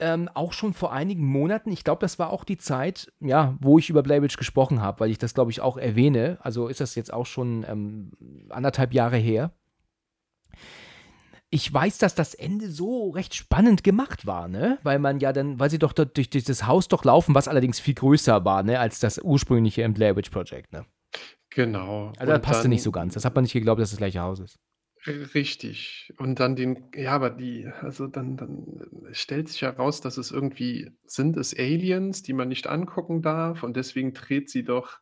ähm, auch schon vor einigen Monaten. Ich glaube, das war auch die Zeit, ja, wo ich über Witch gesprochen habe, weil ich das, glaube ich, auch erwähne. Also ist das jetzt auch schon ähm, anderthalb Jahre her ich weiß, dass das Ende so recht spannend gemacht war, ne? Weil man ja dann, weil sie doch dort durch dieses Haus doch laufen, was allerdings viel größer war, ne, als das ursprüngliche im Blair Witch Project, ne? Genau. Also das passte nicht so ganz. Das hat man nicht geglaubt, dass das gleiche Haus ist. Richtig. Und dann den, ja, aber die, also dann, dann stellt sich heraus, dass es irgendwie, sind es Aliens, die man nicht angucken darf und deswegen dreht sie doch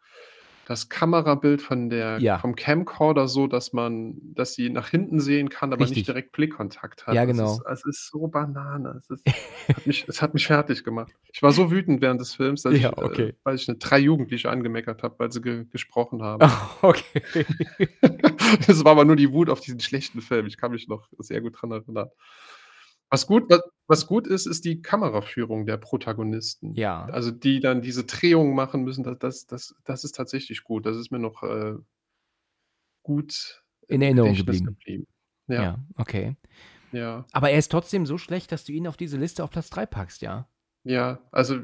das Kamerabild von der Ja. vom Camcorder so, dass man dass sie nach hinten sehen kann, aber nicht Richtig. direkt Blickkontakt hat. Ja, Es genau. ist es ist so Banane. Es ist hat mich es hat mich fertig gemacht. Ich war so wütend während des Films, dass Ja, ich, äh, okay. weil ich 'ne 3 Jugendliche angemeckert habe, weil sie ge gesprochen haben. okay. Das war aber nur die Wut auf diesen schlechten Film. Ich kann mich noch sehr gut dran erinnern. Was gut wa was gut ist, ist die Kameraführung der Protagonisten. Ja. Also, die dann diese Drehungen machen müssen, da das das das ist tatsächlich gut. Das ist mir noch, äh gut In Erinnerung geblieben. geblieben. Ja. Ja. okay. Ja. Aber er ist trotzdem so schlecht, dass du ihn auf diese Liste auf Platz 3 packst, ja? Ja, also,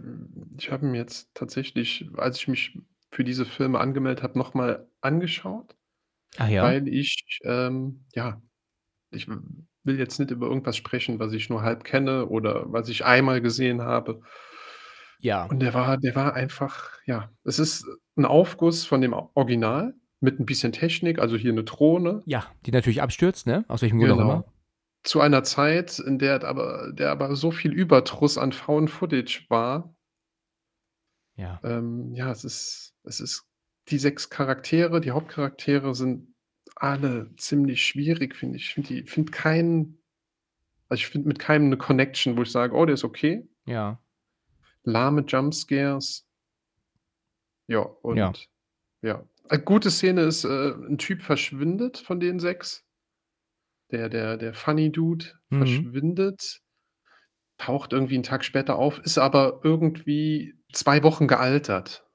ich habe mir jetzt tatsächlich, als ich mich für diese Filme angemeldet habe, noch mal angeschaut, Ach ja? weil ich, ähm ja, ich will jetzt nicht über irgendwas sprechen, was ich nur halb kenne oder was ich einmal gesehen habe. Ja. Und der war der war einfach ja, es ist 'n Aufguss von dem Original mit 'n bisschen Technik, also hier 'ne Drohne. Ja, die natürlich abstürzt, ne? Aus welchem Grund auch immer. Genau. Zu einer Zeit, in der aber der aber so viel Überdruss an Found Footage war. Ja. Ähm, ja, es ist es ist die 6 Charaktere, die Hauptcharaktere sind alle ziemlich schwierig, finde ich. Ich finde die finde keinen also, ich finde mit keinem 'ne Connection, wo ich sage: „Oh, der ist okay.“ Ja. Lahme Jumpscares. Ja, Ja. und ja. Äh, gute Szene ist, äh, 'n Typ verschwindet von den 6. Der der der Funny Dude Mhm. verschwindet, taucht irgendwie 'n Tag später auf, ist aber irgendwie 2 Wochen gealtert.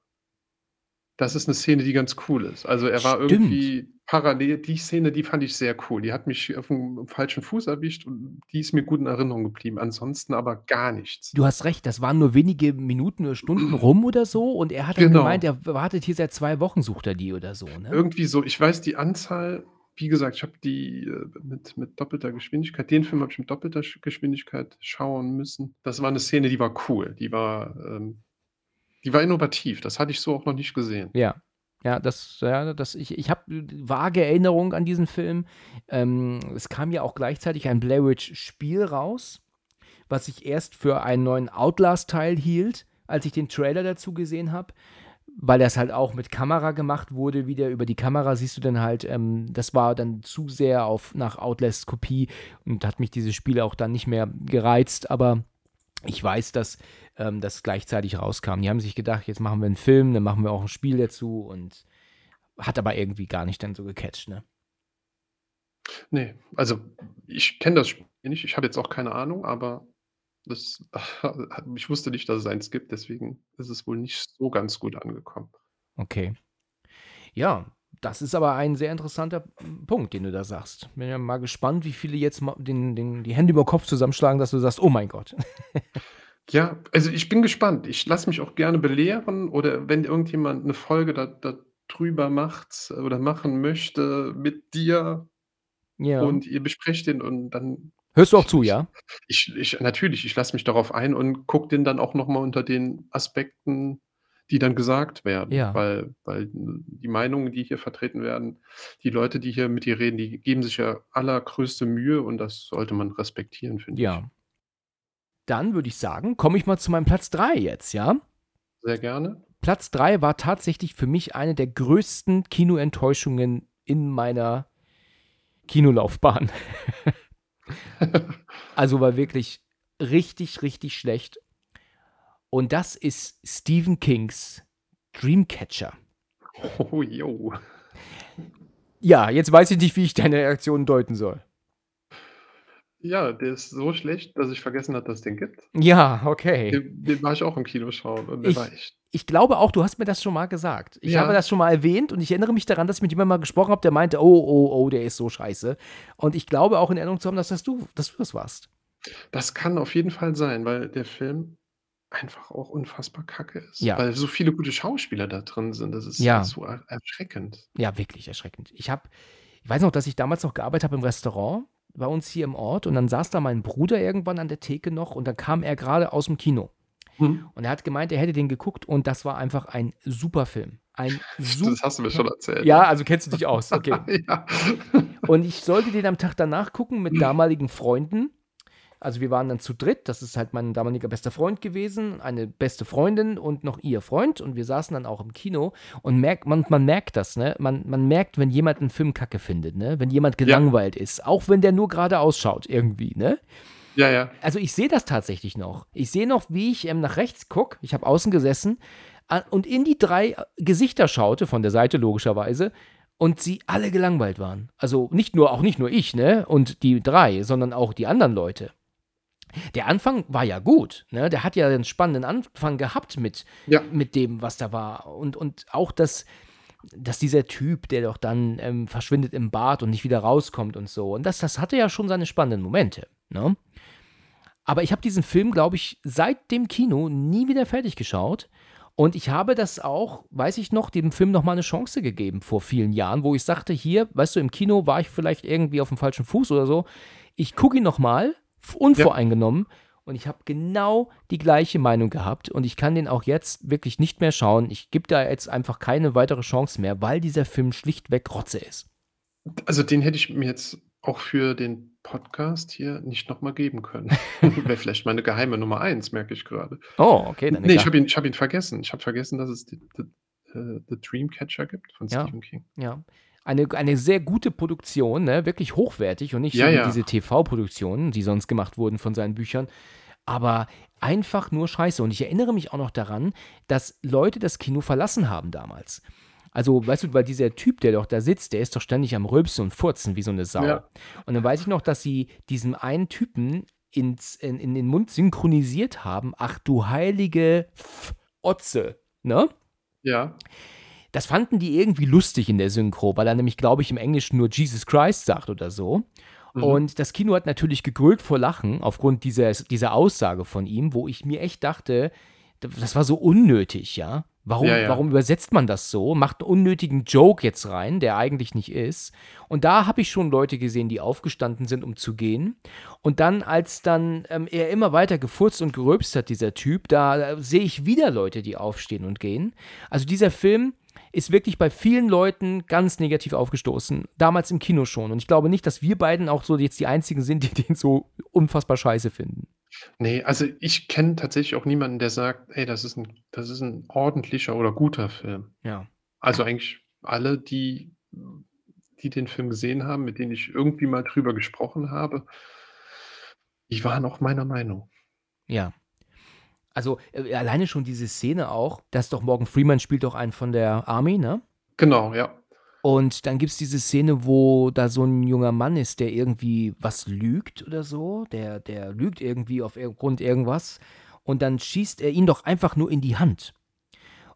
Das ist 'ne Szene, die ganz cool ist. Also, er war Stimmt. irgendwie parallel die Szene, die fand ich sehr cool. Die hat mich auf'm falschen Fuß erwischt und die ist mir gut in Erinnerung geblieben. Ansonsten aber gar nichts. Du hast recht, das waren nur wenige Minuten oder Stunden rum oder so und er hat dann gemeint, Genau. er wartet hier seit 2 Wochen, sucht er die oder so, ne? Irgendwie so. Ich weiß die Anzahl wie gesagt, ich habe die, äh, mit mit doppelter Geschwindigkeit den Film habe ich mit doppelter Sch Geschwindigkeit schauen müssen. Das war 'ne Szene, die war cool. Die war, ähm die war innovativ. Das hatte ich so auch noch nicht gesehen. Ja. Ja, das ja, das ich ich habe vage Erinnerung an diesen Film. Ähm, es kam ja auch gleichzeitig ein Blair Witch Spiel raus, was ich erst für einen neuen Outlast-Teil hielt, als ich den Trailer dazu gesehen habe, weil das halt auch mit Kamera gemacht wurde. Wieder über die Kamera siehst du dann halt, ähm das war dann zu sehr auf nach Outlast-Kopie und hat mich dieses Spiel auch dann nicht mehr gereizt. Aber ich weiß, dass, ähm, das gleichzeitig rauskam. Die haben sich gedacht: „Jetzt machen wir 'n Film, dann machen wir auch 'n Spiel dazu“ und hat aber irgendwie gar nicht dann so gecatcht, ne? Ne, also, ich kenne das Spiel nicht. Ich habe jetzt auch keine Ahnung, aber das ich wusste nicht, dass es eins gibt, deswegen ist es wohl nicht so ganz gut angekommen. Okay. Ja, das ist aber ein sehr interessanter Punkt, den du da sagst. Bin ja mal gespannt, wie viele jetzt den den die Hände über Kopf zusammenschlagen, dass du sagst: „Oh mein Gott.“ Ja, also, ich bin gespannt. Ich lasse mich auch gerne belehren oder wenn irgendjemand 'ne Folge da da drüber macht oder machen möchte mit dir Ja. und ihr besprecht den und dann Hörst du auch zu, ja? ich ich natürlich, ich lasse mich darauf ein und gucke den dann auch noch mal unter den Aspekten, die dann gesagt werden, Ja. weil weil die Meinungen, die hier vertreten werden die Leute, die hier mit dir reden, die geben sich ja allergrößte Mühe und das sollte man respektieren, finde ich. Ja. dann würde ich sagen, komme ich mal zu meinem Platz 3 jetzt, ja? Sehr gerne. Platz 3 war tatsächlich für mich eine der größten Kinoenttäuschungen in meiner Kinolaufbahn. also war wirklich richtig, richtig schlecht. Und das ist Stephen Kings Dreamcatcher. Oh, jo. Ja, jetzt weiß ich nicht, wie ich deine Reaktion deuten soll. Ja, der ist so schlecht, dass ich vergessen habe, dass es den gibt. Ja, okay. Den, den war ich auch im Kino schauen und der Ich, war echt. ich glaube auch, du hast mir das schon mal gesagt. Ich habe Ja, das schon mal erwähnt und ich erinnere mich daran, dass ich mit jemandem mal gesprochen habe, der meinte, oh, oh, oh, der ist so scheiße. Und ich glaube auch in Erinnerung zu haben, dass das du, dass du das warst. das kann auf jeden Fall sein, weil der Film einfach auch unfassbar kacke ist. Ja, Weil so viele gute Schauspieler da drin sind. Das ist ja, so er erschreckend. ja, wirklich erschreckend. Ich habe, ich weiß noch, dass ich damals noch gearbeitet habe im Restaurant bei uns hier im Ort und dann saß da mein Bruder irgendwann an der Theke noch und dann kam er gerade aus dem Kino. Hm. Und er hat gemeint, er hätte den geguckt und das war einfach ein super Film. Ein Das hast du mir schon super. erzählt, Ja, ja. also kennst du dich aus, okay. ja. Und ich sollte den am Tag danach gucken mit damaligen Freunden. Also wir waren dann zu dritt, das ist halt mein damaliger bester Freund gewesen, eine beste Freundin und noch ihr Freund und wir saßen dann auch im Kino und merkt, man, man merkt das, ne? Man, man merkt, wenn jemand einen Film kacke findet, ne? Wenn jemand Ja, gelangweilt ist, auch wenn der nur gerade ausschaut irgendwie, ne? ja, ja. Also ich sehe das tatsächlich noch. Ich sehe noch, wie ich ähm, nach rechts gucke, ich habe außen gesessen an, und in die drei äh, Gesichter schaute, von der Seite logischerweise, und sie alle gelangweilt waren. Also nicht nur, auch nicht nur ich, ne? Und die drei, sondern auch die anderen Leute. Der Anfang war ja gut, ne? Der hat ja einen spannenden Anfang gehabt mit, Ja, mit dem, was da war. Und, und auch das, dass dieser Typ, der doch dann ähm, verschwindet im Bad und nicht wieder rauskommt und so. Und das, das hatte ja schon seine spannenden Momente, ne? Aber ich habe diesen Film, glaube ich, seit dem Kino nie wieder fertig geschaut. Und ich habe das auch, weiß ich noch, dem Film noch mal eine Chance gegeben vor vielen Jahren, wo ich sagte, hier, weißt du, im Kino war ich vielleicht irgendwie auf dem falschen Fuß oder so. Ich gucke ihn noch f- ja. unvoreingenommen. Und ich habe genau die gleiche Meinung gehabt. Und ich kann den auch jetzt wirklich nicht mehr schauen. Ich gebe da jetzt einfach keine weitere Chance mehr, weil dieser Film schlichtweg Rotze ist. Also den hätte ich mir jetzt auch für den Podcast hier nicht nochmal geben können. Wäre vielleicht meine geheime Nummer eins, merke ich gerade. Oh, okay, dann Nee, ich habe ihn, ich hab ihn vergessen. Ich habe vergessen, dass es die, die, äh, The Dreamcatcher gibt von Ja, Stephen King. ja. Eine, eine sehr gute Produktion, ne? wirklich hochwertig und nicht Ja, so ja. diese TV-Produktionen, die sonst gemacht wurden von seinen Büchern, aber einfach nur scheiße. Und ich erinnere mich auch noch daran, dass Leute das Kino verlassen haben damals. Also, weißt du, weil dieser Typ, der doch da sitzt, der ist doch ständig am Rülpsen und Furzen wie so eine Sau. Ja, Und dann weiß ich noch, dass sie diesem einen Typen ins, in, in den Mund synchronisiert haben. Ach du heilige F Otze, ne? ja, Das fanden die irgendwie lustig in der Synchro, weil er nämlich, glaube ich, im Englischen nur Jesus Christ sagt oder so. mhm. Und das Kino hat natürlich gegrölt vor Lachen aufgrund dieser, dieser Aussage von ihm, wo ich mir echt dachte, das war so unnötig, ja. Warum, ja, ja. warum übersetzt man das so? Macht einen unnötigen Joke jetzt rein, der eigentlich nicht ist. Und da habe ich schon Leute gesehen, die aufgestanden sind, um zu gehen. Und dann, als dann ähm, er immer weiter gefurzt und gerülpst hat, dieser Typ, da äh, sehe ich wieder Leute, die aufstehen und gehen. Also dieser Film ist wirklich bei vielen Leuten ganz negativ aufgestoßen. Damals im Kino schon. Und ich glaube nicht, dass wir beiden auch so jetzt die einzigen sind, die den so unfassbar scheiße finden. Nee, also ich kenne tatsächlich auch niemanden, der sagt, ey, das ist ein, das ist ein ordentlicher oder guter Film. Ja. Also eigentlich alle, die, die den Film gesehen haben, mit denen ich irgendwie mal drüber gesprochen habe, die waren auch meiner Meinung. Ja. Also äh, alleine schon diese Szene auch, dass doch Morgan Freeman spielt doch einen von der Army, ne? Genau, ja. Und dann gibt es diese Szene, wo da so ein junger Mann ist, der irgendwie was lügt oder so. Der, der lügt irgendwie auf ir- Grund irgendwas. Und dann schießt er ihn doch einfach nur in die Hand.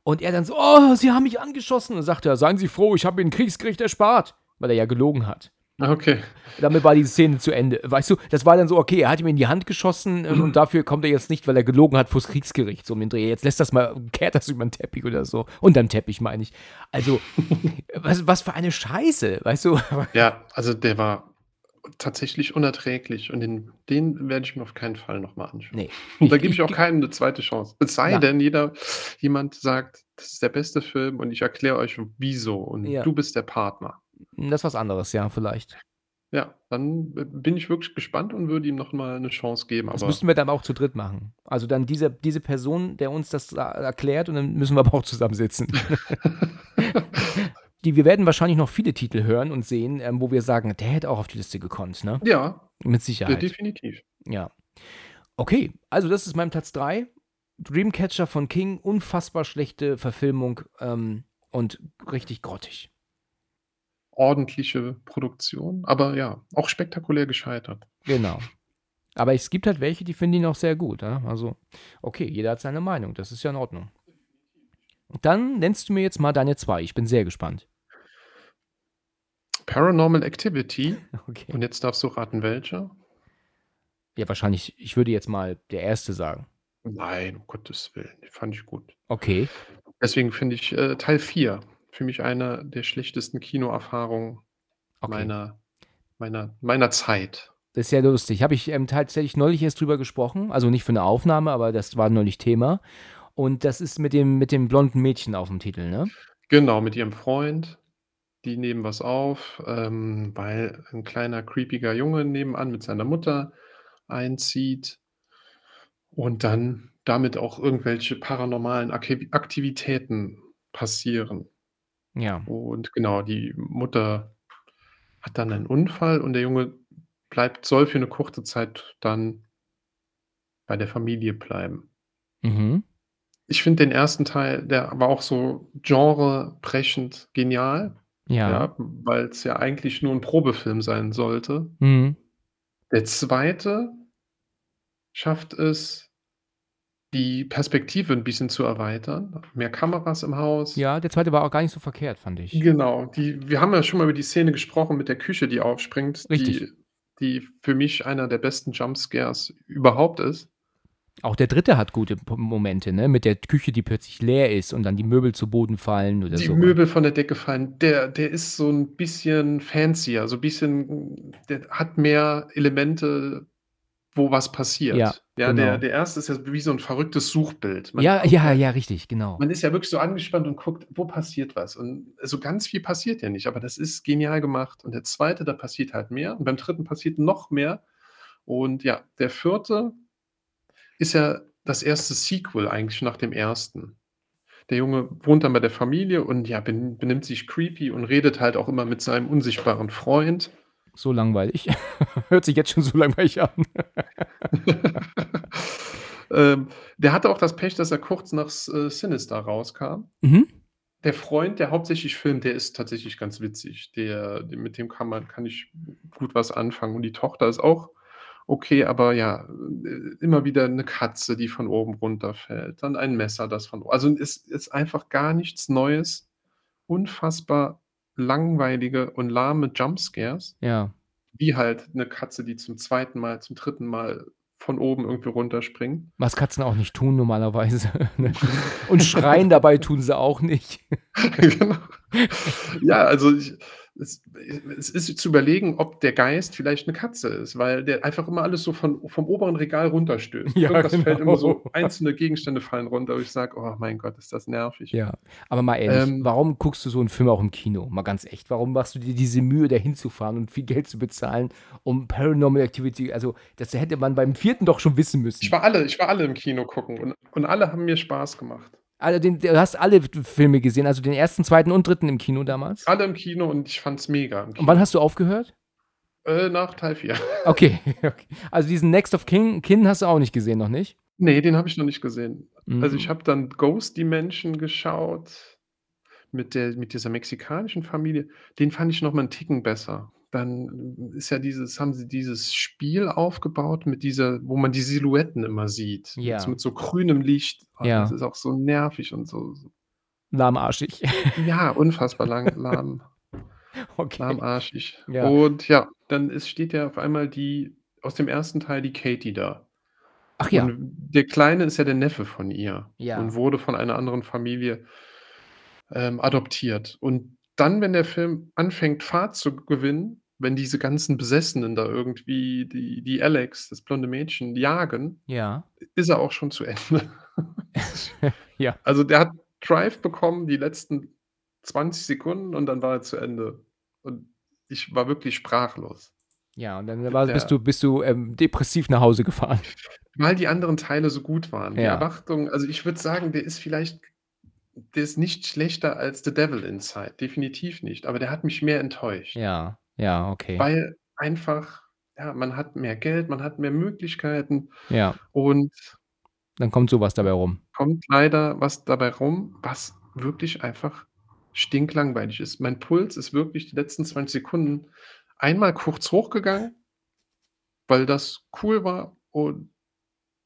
Und er dann so, oh, sie haben mich angeschossen. Und sagt er, seien Sie froh, ich habe Ihnen Kriegsgericht erspart. Weil er ja gelogen hat. Okay. Damit war die Szene zu Ende. Weißt du, das war dann so, okay, er hat ihm in die Hand geschossen ähm, und dafür kommt er jetzt nicht, weil er gelogen hat vors Kriegsgericht. So um den Dreh. Jetzt lässt das mal, kehrt das über den Teppich oder so. Unterm Teppich meine ich. Also, was, was für eine Scheiße, weißt du? Ja, also der war tatsächlich unerträglich und den, den werde ich mir auf keinen Fall nochmal anschauen. Nee. Und da gebe ich ich- auch keinem eine zweite Chance. Es sei Ja. denn, jeder, jemand sagt, das ist der beste Film und ich erkläre euch wieso und Ja. du bist der Partner. Das ist was anderes, ja, vielleicht. Ja, dann bin ich wirklich gespannt und würde ihm noch mal 'ne Chance geben, Das müssten wir dann auch zu dritt machen. Also, dann diese diese Person, der uns das erklärt und dann müssen wir aber auch zusammensitzen. Die wir werden wahrscheinlich noch viele Titel hören und sehen, ähm, wo wir sagen: „Der hätte auch auf die Liste gekonnt“, ne? Ja, Mit ja, Sicherheit. definitiv. Ja. Okay, also das ist mein Platz 3. Dreamcatcher von King, unfassbar schlechte Verfilmung, ähm, und richtig grottig. Ordentliche Produktion, aber ja, auch spektakulär gescheitert. Genau. Aber es gibt halt welche, die finden ihn auch sehr gut, ja? Also, okay, jeder hat seine Meinung, das ist ja in Ordnung. Dann nennst du mir jetzt mal deine 2. Ich bin sehr gespannt. Paranormal Activity Okay. und jetzt darfst du raten, welcher? Ja, wahrscheinlich ich würde jetzt mal der 1. sagen. Nein, um Gottes Willen, fand ich gut. Okay. Deswegen finde ich, äh, Teil 4 für mich eine der schlechtesten Kinoerfahrungen Okay. meiner meiner meiner Zeit. Das ist ja lustig. Habe ich, ähm, tatsächlich neulich erst drüber gesprochen, also nicht für 'ne Aufnahme, aber das war neulich Thema. Und das ist mit dem mit dem blonden Mädchen aufm Titel, ne? Genau, mit ihrem Freund. Die nehmen was auf, ähm, weil 'n kleiner creepiger Junge nebenan mit seiner Mutter einzieht und dann damit auch irgendwelche paranormalen Aktivitäten passieren. Ja. Und genau, die Mutter hat dann einen Unfall und der Junge bleibt soll für 'ne kurze Zeit dann bei der Familie bleiben. Mhm. Ich finde den 1. Teil, der war auch so genrebrechend genial, Ja. ja, weil's ja eigentlich nur 'n Probefilm sein sollte. Mhm. Der 2. schafft es, die Perspektive 'n bisschen zu erweitern, mehr Kameras im Haus. Ja, der 2. war auch gar nicht so verkehrt, fand ich. Genau, die wir haben ja schon mal über die Szene gesprochen mit der Küche, die aufspringt, Richtig. die die für mich einer der besten Jumpscares überhaupt ist. Auch der 3. hat gute Momente, ne, mit der Küche, die plötzlich leer ist und dann die Möbel zu Boden fallen oder Die so. Möbel von der Decke fallen, der der ist so 'n bisschen fancier, so bisschen der hat mehr Elemente, wo was passiert. Ja, Ja, der genau. der 1. ist ja wie so 'n verrücktes Suchbild. Man Ja, ja, halt ja, richtig, genau. man ist ja wirklich so angespannt und guckt, wo passiert was? Und so ganz viel passiert ja nicht, aber das ist genial gemacht. Und der 2., da passiert halt mehr und beim 3. passiert noch mehr. Und ja, der 4. ist ja das 1. Sequel eigentlich nach dem 1. Der Junge wohnt dann bei der Familie und ja, ben benimmt sich creepy und redet halt auch immer mit seinem unsichtbaren Freund. So langweilig. Hört sich jetzt schon so langweilig an. Ähm, der hatte auch das Pech, dass er kurz nach äh, Sinister rauskam. Mhm. Der Freund, der hauptsächlich filmt, der ist tatsächlich ganz witzig. Der de mit dem kann man kann ich gut was anfangen und die Tochter ist auch okay, aber ja, äh, immer wieder 'ne Katze, die von oben runterfällt, dann ein Messer, das von also, es ist einfach gar nichts Neues. Unfassbar langweilige und lahme Jumpscares, Ja. wie halt 'ne Katze, die zum 2. Mal, zum 3. Mal von oben irgendwie runterspringt. Was Katzen auch nicht tun normalerweise, ne? Und schreien dabei tun sie auch nicht. Genau. Ja, also, ich es es ist zu überlegen, ob der Geist vielleicht 'ne Katze ist, weil der einfach immer alles so von vom oberen Regal runterstößt. Ja, Irgendwas fällt immer so genau. einzelne Gegenstände fallen runter, wo ich sage: „Oh mein Gott, ist das nervig.“ Ja, aber mal ehrlich, Ähm warum guckst du so 'n Film auch im Kino? Mal ganz echt. Warum machst du dir diese Mühe, da hinzufahren und viel Geld zu bezahlen, um Paranormal Activity also, das hätte man beim 4. doch schon wissen Ich müssen. war alle ich war alle im Kino gucken und und alle haben mir Spaß gemacht. Also, den du hast alle Filme gesehen, also den 1., 2. und 3. im Kino damals? Alle im Kino und ich fand's mega Und wann hast du aufgehört? Äh, nach Teil 4. Okay, okay. Also, diesen Next of Kin Kin hast du auch nicht gesehen, noch nicht? Ne, den habe ich noch nicht gesehen. Also, ich Mhm. habe dann Ghost Dimension geschaut mit der mit dieser mexikanischen Familie. Den fand ich noch mal 'n Ticken besser. Dann ist ja dieses haben sie dieses Spiel aufgebaut mit dieser wo man die Silhouetten immer sieht, mit so Ja. mit so grünem Licht. Oh, das Ja. ist auch so nervig und so Lahmarschig. ja, unfassbar lang lahm Okay. lahmarschig. Ja. Und ja, dann ist steht ja auf einmal die aus dem 1. Teil die Katie da. Ach ja. Und der Kleine ist ja der Neffe von ihr Ja. und wurde von einer anderen Familie, ähm, adoptiert. Und dann, wenn der Film anfängt, Fahrt zu gewinnen, wenn diese ganzen Besessenen da irgendwie die die Alex, das blonde Mädchen, jagen, Ja. ist er auch schon zu Ende. Ja. Also, der hat Drive bekommen, die letzten 20 Sekunden und dann war er zu Ende. Und ich war wirklich sprachlos. Ja, und dann war, bist du, bist du ähm, depressiv nach Hause gefahren. Weil die anderen Teile so gut waren. Die Ja. Erwartung also, ich würde sagen, der ist vielleicht der ist nicht schlechter als The Devil Inside, definitiv nicht, aber der hat mich mehr enttäuscht. Ja, ja, okay. Weil einfach ja, man hat mehr Geld, man hat mehr Möglichkeiten Ja, und dann kommt sowas dabei rum. kommt leider was dabei rum, was wirklich einfach stinklangweilig ist. Mein Puls ist wirklich die letzten 20 Sekunden einmal kurz hochgegangen, weil das cool war und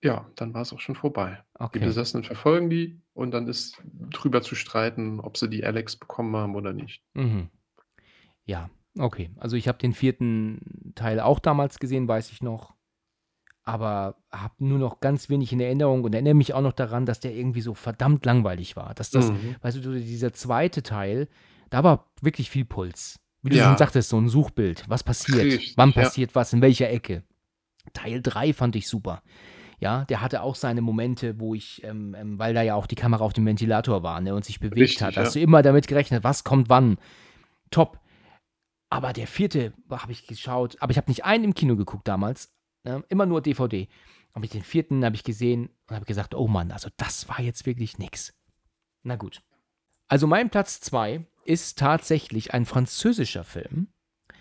ja, dann war's auch schon vorbei. Die Okay. Besessenen verfolgen die und dann ist drüber zu streiten, ob sie die Alex bekommen haben oder nicht. Mhm. Ja, okay. Also ich habe den vierten Teil auch damals gesehen, weiß ich noch. Aber habe nur noch ganz wenig in Erinnerung und erinnere mich auch noch daran, dass der irgendwie so verdammt langweilig war. Dass das, Mhm. weißt du, dieser zweite Teil, da war wirklich viel Puls. Wie du Ja. schon sagtest, so ein Suchbild. Was passiert? Richtig, Wann ja. passiert was? In welcher Ecke? Teil 3 fand ich super. Ja, der hatte auch seine Momente, wo ich, ähm, ähm, weil da ja auch die Kamera auf dem Ventilator war ne, und sich bewegt Richtig, hat, ja. hast du immer damit gerechnet, was kommt wann. Top. Aber der vierte habe ich geschaut, aber ich habe nicht einen im Kino geguckt damals, ne, immer nur DVD. Aber den vierten habe ich gesehen und habe gesagt, oh Mann, also das war jetzt wirklich nix. Na gut. Also mein Platz 2 ist tatsächlich ein französischer Film.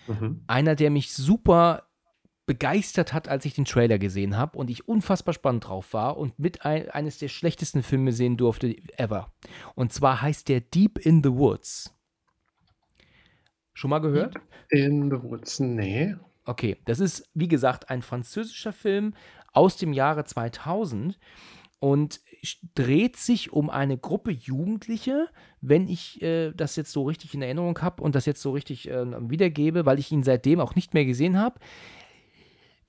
Mhm. Einer, der mich super begeistert hat, als ich den Trailer gesehen habe und ich unfassbar spannend drauf war und mit ein, eines der schlechtesten Filme sehen durfte ever. Und zwar heißt der Deep in the Woods. Schon mal gehört? In the Woods, ne. Okay, das ist, wie gesagt, ein französischer Film aus dem Jahre 2000 und dreht sich um eine Gruppe Jugendliche, wenn ich äh, das jetzt so richtig in Erinnerung habe und das jetzt so richtig äh, wiedergebe, weil ich ihn seitdem auch nicht mehr gesehen habe.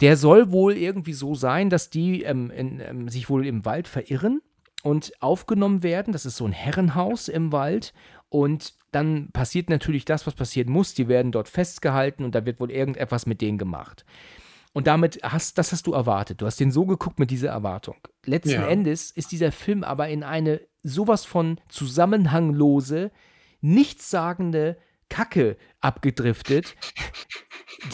Der soll wohl irgendwie so sein, dass die ähm, in, ähm, sich wohl im Wald verirren und aufgenommen werden. Das ist so ein Herrenhaus im Wald. Und dann passiert natürlich das, was passieren muss. Die werden dort festgehalten und da wird wohl irgendetwas mit denen gemacht. Und damit hast, das hast du erwartet. Du hast den so geguckt mit dieser Erwartung. Letzten Ja. Endes ist dieser Film aber in eine sowas von zusammenhanglose, nichtssagende Kacke abgedriftet,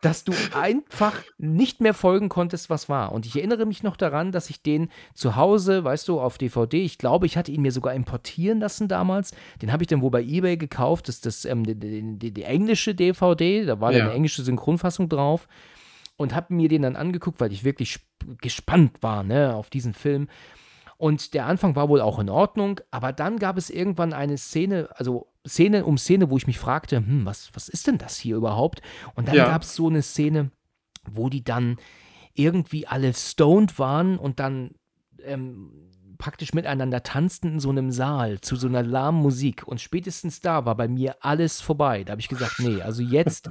dass du einfach nicht mehr folgen konntest, was war. Und ich erinnere mich noch daran, dass ich den zu Hause, weißt du, auf DVD, ich glaube, ich hatte ihn mir sogar importieren lassen damals. Den habe ich dann wohl bei EBay gekauft. Das ist das, ähm, die, die, die, englische DVD, da war Ja. eine englische Synchronfassung drauf. Und habe mir den dann angeguckt, weil ich wirklich sp- gespannt war ne, auf diesen Film. Und der Anfang war wohl auch in Ordnung, aber dann gab es irgendwann eine Szene, also Szene um Szene, wo ich mich fragte, hm, was, was ist denn das hier überhaupt? Und dann Ja. gab es so eine Szene, wo die dann irgendwie alle stoned waren und dann ähm, praktisch miteinander tanzten in so einem Saal zu so einer lahmen Musik. Und spätestens da war bei mir alles vorbei. Da habe ich gesagt, nee, also jetzt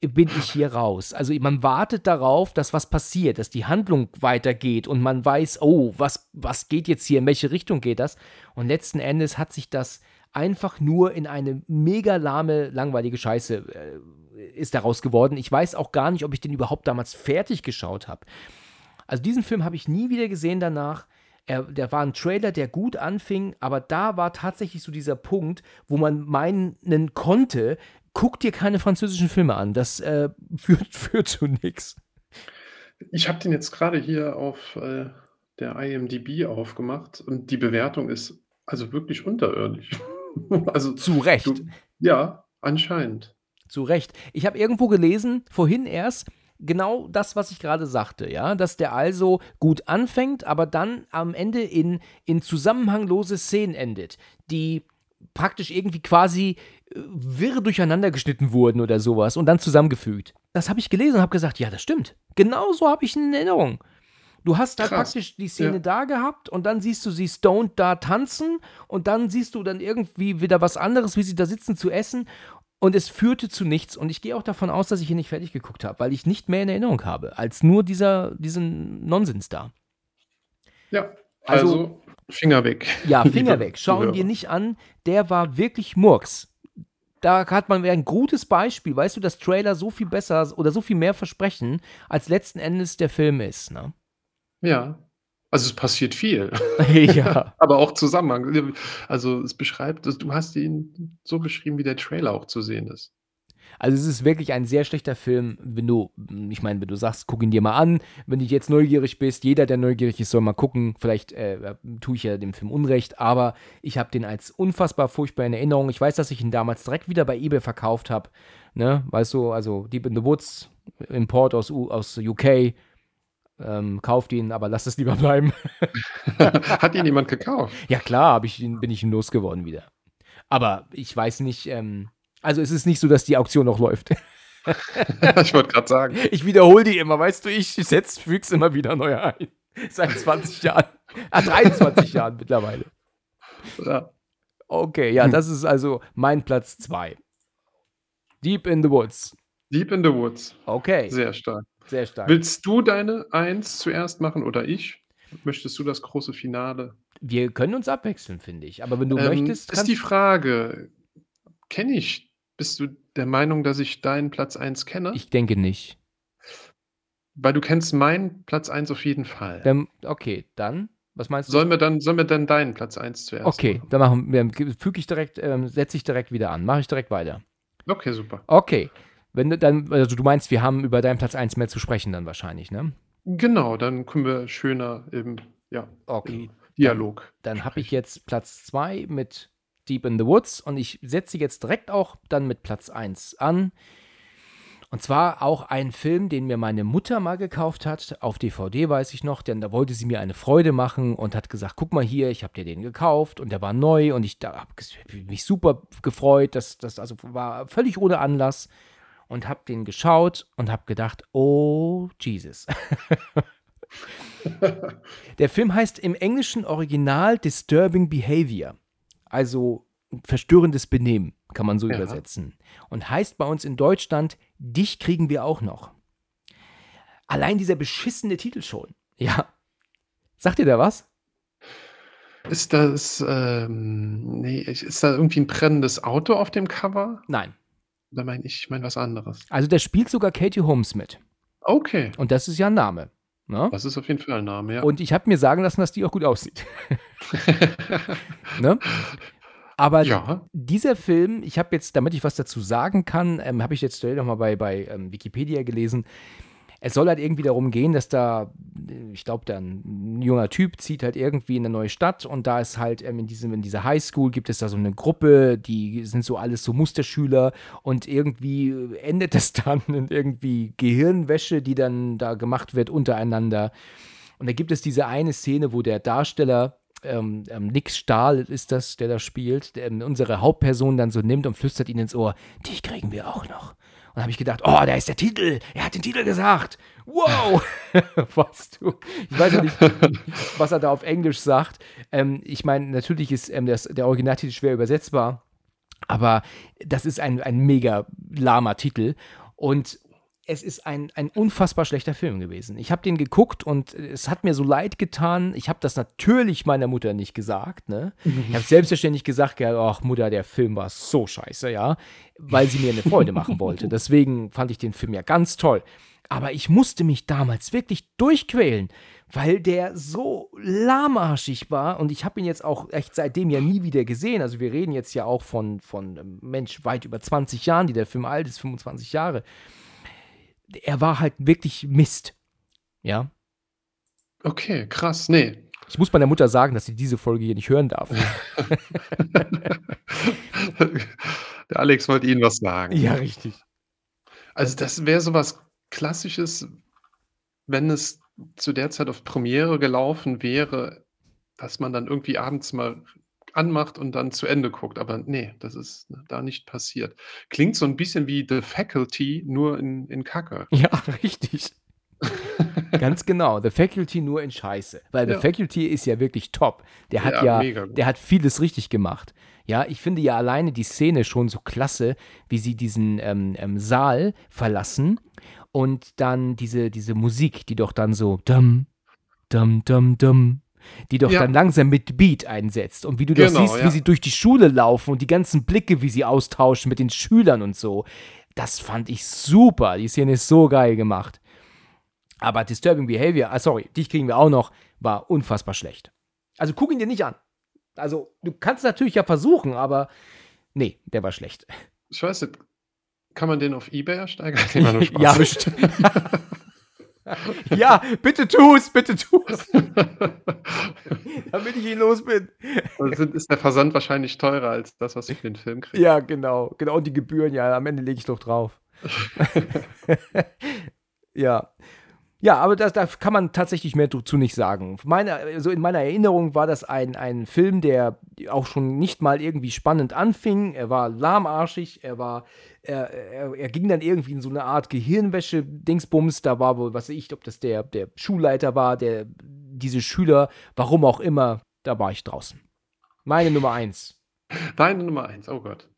bin ich hier raus. Also man wartet darauf, dass was passiert, dass die Handlung weitergeht und man weiß, oh, was, was geht jetzt hier, in welche Richtung geht das? Und letzten Endes hat sich das einfach nur in eine mega lahme, langweilige Scheiße äh, ist daraus geworden. Ich weiß auch gar nicht, ob ich den überhaupt damals fertig geschaut habe. Also diesen Film habe ich nie wieder gesehen danach. Er, der war ein Trailer, der gut anfing, aber da war tatsächlich so dieser Punkt, wo man meinen konnte, guck dir keine französischen Filme an. Das äh, führt, führt zu nichts. Ich habe den jetzt gerade hier auf äh, der IMDb aufgemacht und die Bewertung ist also wirklich unterirdisch. also Zu Recht. du, ja, anscheinend. Zu Recht. Ich habe irgendwo gelesen, vorhin erst, genau das, was ich gerade sagte, ja, dass der also gut anfängt, aber dann am Ende in, in zusammenhanglose Szenen endet, die praktisch irgendwie quasi äh, wirr durcheinander geschnitten wurden oder sowas und dann zusammengefügt. Das habe ich gelesen und habe gesagt, ja, das stimmt. Genau so habe ich in Erinnerung. Du hast da Krass. praktisch die Szene Ja. da gehabt und dann siehst du sie stoned da tanzen und dann siehst du dann irgendwie wieder was anderes, wie sie da sitzen zu essen und es führte zu nichts. Und ich gehe auch davon aus, dass ich ihn nicht fertig geguckt habe, weil ich nicht mehr in Erinnerung habe, als nur dieser, diesen Nonsens da. Ja, Also- also, Finger weg. Ja, Finger weg. Schau ihn Zuhörer. dir nicht an. Der war wirklich Murks. Da hat man ein gutes Beispiel. Weißt du, dass Trailer so viel besser oder so viel mehr versprechen, als letzten Endes der Film ist. Ne? Ja, also es passiert viel, ja. aber auch Zusammenhang. Also es beschreibt, du hast ihn so beschrieben, wie der Trailer auch zu sehen ist. Also es ist wirklich ein sehr schlechter Film, wenn du, ich meine, wenn du sagst, guck ihn dir mal an, wenn du jetzt neugierig bist, jeder, der neugierig ist, soll mal gucken, vielleicht äh, tue ich ja dem Film Unrecht, aber ich habe den als unfassbar furchtbar in Erinnerung. Ich weiß, dass ich ihn damals direkt wieder bei Ebay verkauft habe, ne, weißt du, also Deep in the Woods, Import aus, U aus UK, ähm, kauft ihn, aber lass es lieber bleiben. Hat ihn jemand gekauft? Ja klar, ich bin ich ihn losgeworden wieder. Aber ich weiß nicht, ähm, also es ist nicht so, dass die Auktion noch läuft. ich wollte gerade sagen. Ich wiederhole die immer, weißt du, ich setze, füg's immer wieder neu ein. Seit 20 Jahren. Ah, 23 Jahren mittlerweile. Ja. Okay, ja, das ist also mein Platz 2. Deep in the Woods. Deep in the Woods. Okay. Sehr stark. Sehr stark. Willst du deine Eins zuerst machen oder ich? Möchtest du das große Finale? Wir können uns abwechseln, finde ich. Aber wenn du Ähm, möchtest, ist die Frage, kenne ich, bist du der Meinung, dass ich deinen Platz 1 kenne? ich denke nicht. Weil du kennst meinen Platz 1 auf jeden Fall. Dann, okay, dann, was meinst du? Sollen wir dann, sollen wir dann deinen Platz 1 zuerst okay, machen? dann machen wir, füge ich direkt, ähm, setze ich direkt wieder an. Mache ich direkt weiter. Okay, super. Okay. Wenn du dann, also du meinst, wir haben über deinen Platz 1 mehr zu sprechen dann wahrscheinlich, ne? Genau, dann können wir schöner im, ja, Okay. im Dialog. Dann habe ich jetzt Platz 2 mit Deep in the Woods und ich setze jetzt direkt auch dann mit Platz 1 an. Und zwar auch ein Film, den mir meine Mutter mal gekauft hat, auf DVD weiß ich noch, denn da wollte sie mir eine Freude machen und hat gesagt, guck mal hier, ich habe dir den gekauft und der war neu und ich habe mich super gefreut, das, das also war völlig ohne Anlass und habe den geschaut und habe gedacht, oh Jesus. Der Film heißt im englischen Original Disturbing Behavior, also verstörendes Benehmen, kann man so Ja. übersetzen. Und heißt bei uns in Deutschland, dich kriegen wir auch noch. Allein dieser beschissene Titel schon. Ja. Sagt ihr da was? Ist das, ähm, nee, ist da irgendwie ein brennendes Auto auf dem Cover? Nein. Da meine ich, ich meine was anderes. Also da spielt sogar Katie Holmes mit. Okay, Und das ist ja ein Name. Ne? das ist auf jeden Fall ein Name, ja. Und ich habe mir sagen lassen, dass die auch gut aussieht. ne? Aber ja, dieser Film, ich habe jetzt, damit ich was dazu sagen kann, ähm, habe ich jetzt schnell nochmal bei, bei ähm, Wikipedia gelesen. Es soll halt irgendwie darum gehen, dass da, ich glaube, da ein junger Typ zieht halt irgendwie in eine neue Stadt und da ist halt ähm, in, diesem, in dieser Highschool gibt es da so eine Gruppe, die sind so alles so Musterschüler und irgendwie endet das dann in irgendwie Gehirnwäsche, die dann da gemacht wird untereinander. Und da gibt es diese eine Szene, wo der Darsteller, ähm, ähm, Nick Stahl ist das, der da spielt, der, ähm, unsere Hauptperson dann so nimmt und flüstert ihn ins Ohr, dich kriegen wir auch noch. Und habe ich gedacht, oh, da ist der Titel. Er hat den Titel gesagt. Wow. was du. Ich weiß ja nicht, was er da auf Englisch sagt. Ähm, ich meine, natürlich ist ähm, das, der Originaltitel schwer übersetzbar. Aber das ist ein, ein mega lahmer Titel. Und es ist ein, ein unfassbar schlechter Film gewesen. Ich habe den geguckt und es hat mir so leid getan. Ich habe das natürlich meiner Mutter nicht gesagt. Ne? Ich habe selbstverständlich gesagt, ja, ach Mutter, der Film war so scheiße, ja, weil sie mir eine Freude machen wollte. Deswegen fand ich den Film ja ganz toll. Aber ich musste mich damals wirklich durchquälen, weil der so lahmarschig war und ich habe ihn jetzt auch echt seitdem ja nie wieder gesehen. Also wir reden jetzt ja auch von, von ähm, Mensch, weit über 20 Jahren, die der Film alt ist, 25 Jahre. Er war halt wirklich Mist. Ja. okay, krass. Nee. Ich muss meiner Mutter sagen, dass sie diese Folge hier nicht hören darf. Der Alex wollte Ihnen was sagen. ja, richtig. Also das wäre so was Klassisches, wenn es zu der Zeit auf Premiere gelaufen wäre, dass man dann irgendwie abends mal anmacht und dann zu Ende guckt. Aber nee, das ist da nicht passiert. Klingt so ein bisschen wie The Faculty, nur in, in Kacke. Ja, richtig. Ganz genau. The Faculty nur in Scheiße. Weil Ja. The Faculty ist ja wirklich top. Der hat Ja, ja, der hat vieles richtig gemacht. Ja, ich finde ja alleine die Szene schon so klasse, wie sie diesen ähm, ähm, Saal verlassen und dann diese, diese Musik, die doch dann so dum, dum, dum, dum, die doch Ja. dann langsam mit Beat einsetzt. Und wie du das Genau, siehst, wie ja. sie durch die Schule laufen und die ganzen Blicke, wie sie austauschen mit den Schülern und so. Das fand ich super. Die Szene ist so geil gemacht. Aber Disturbing Behavior, ah, sorry, dich kriegen wir auch noch, war unfassbar schlecht. Also guck ihn dir nicht an. Also, du kannst natürlich ja versuchen, aber nee, der war schlecht. Ich weiß nicht, Kann man den auf eBay ersteigern? Ja, bestimmt. Ja, bitte tu's, bitte tu's, damit ich ihn los bin. Also ist der Versand wahrscheinlich teurer als das, was ich für den Film kriege. Ja, genau. Genau, und die Gebühren, ja, am Ende lege ich doch drauf. Ja. Ja, aber das, da kann man tatsächlich mehr dazu nicht sagen. Meine, also in meiner Erinnerung war das ein, ein Film, der auch schon nicht mal irgendwie spannend anfing. Er war lahmarschig, er war, er, er, er ging dann irgendwie in so eine Art Gehirnwäsche-Dingsbums. Da war wohl, was weiß ich, ob das der, der Schulleiter war, der diese Schüler, warum auch immer, da war ich draußen. Meine Nummer eins. Deine Nummer eins, oh Gott.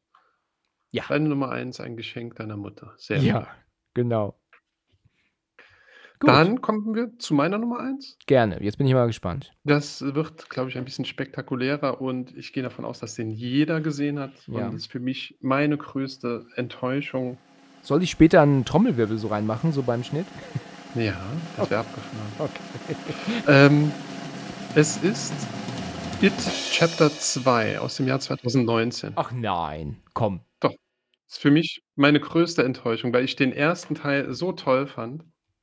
Ja. Deine Nummer eins, ein Geschenk deiner Mutter. Sehr Ja, gut. genau. Gut, Dann kommen wir zu meiner Nummer eins. gerne. Jetzt bin ich mal gespannt. Das wird, glaube ich, ein bisschen spektakulärer und ich gehe davon aus, dass den jeder gesehen hat. Ja. Und das ist für mich meine größte Enttäuschung. Soll ich später einen Trommelwirbel so reinmachen, so beim Schnitt? Ja, das wäre abgefahren. Okay. Ähm, es ist It Chapter 2 aus dem Jahr 2019. Ach nein, komm. Das ist für mich meine größte Enttäuschung, weil ich den ersten Teil so toll fand.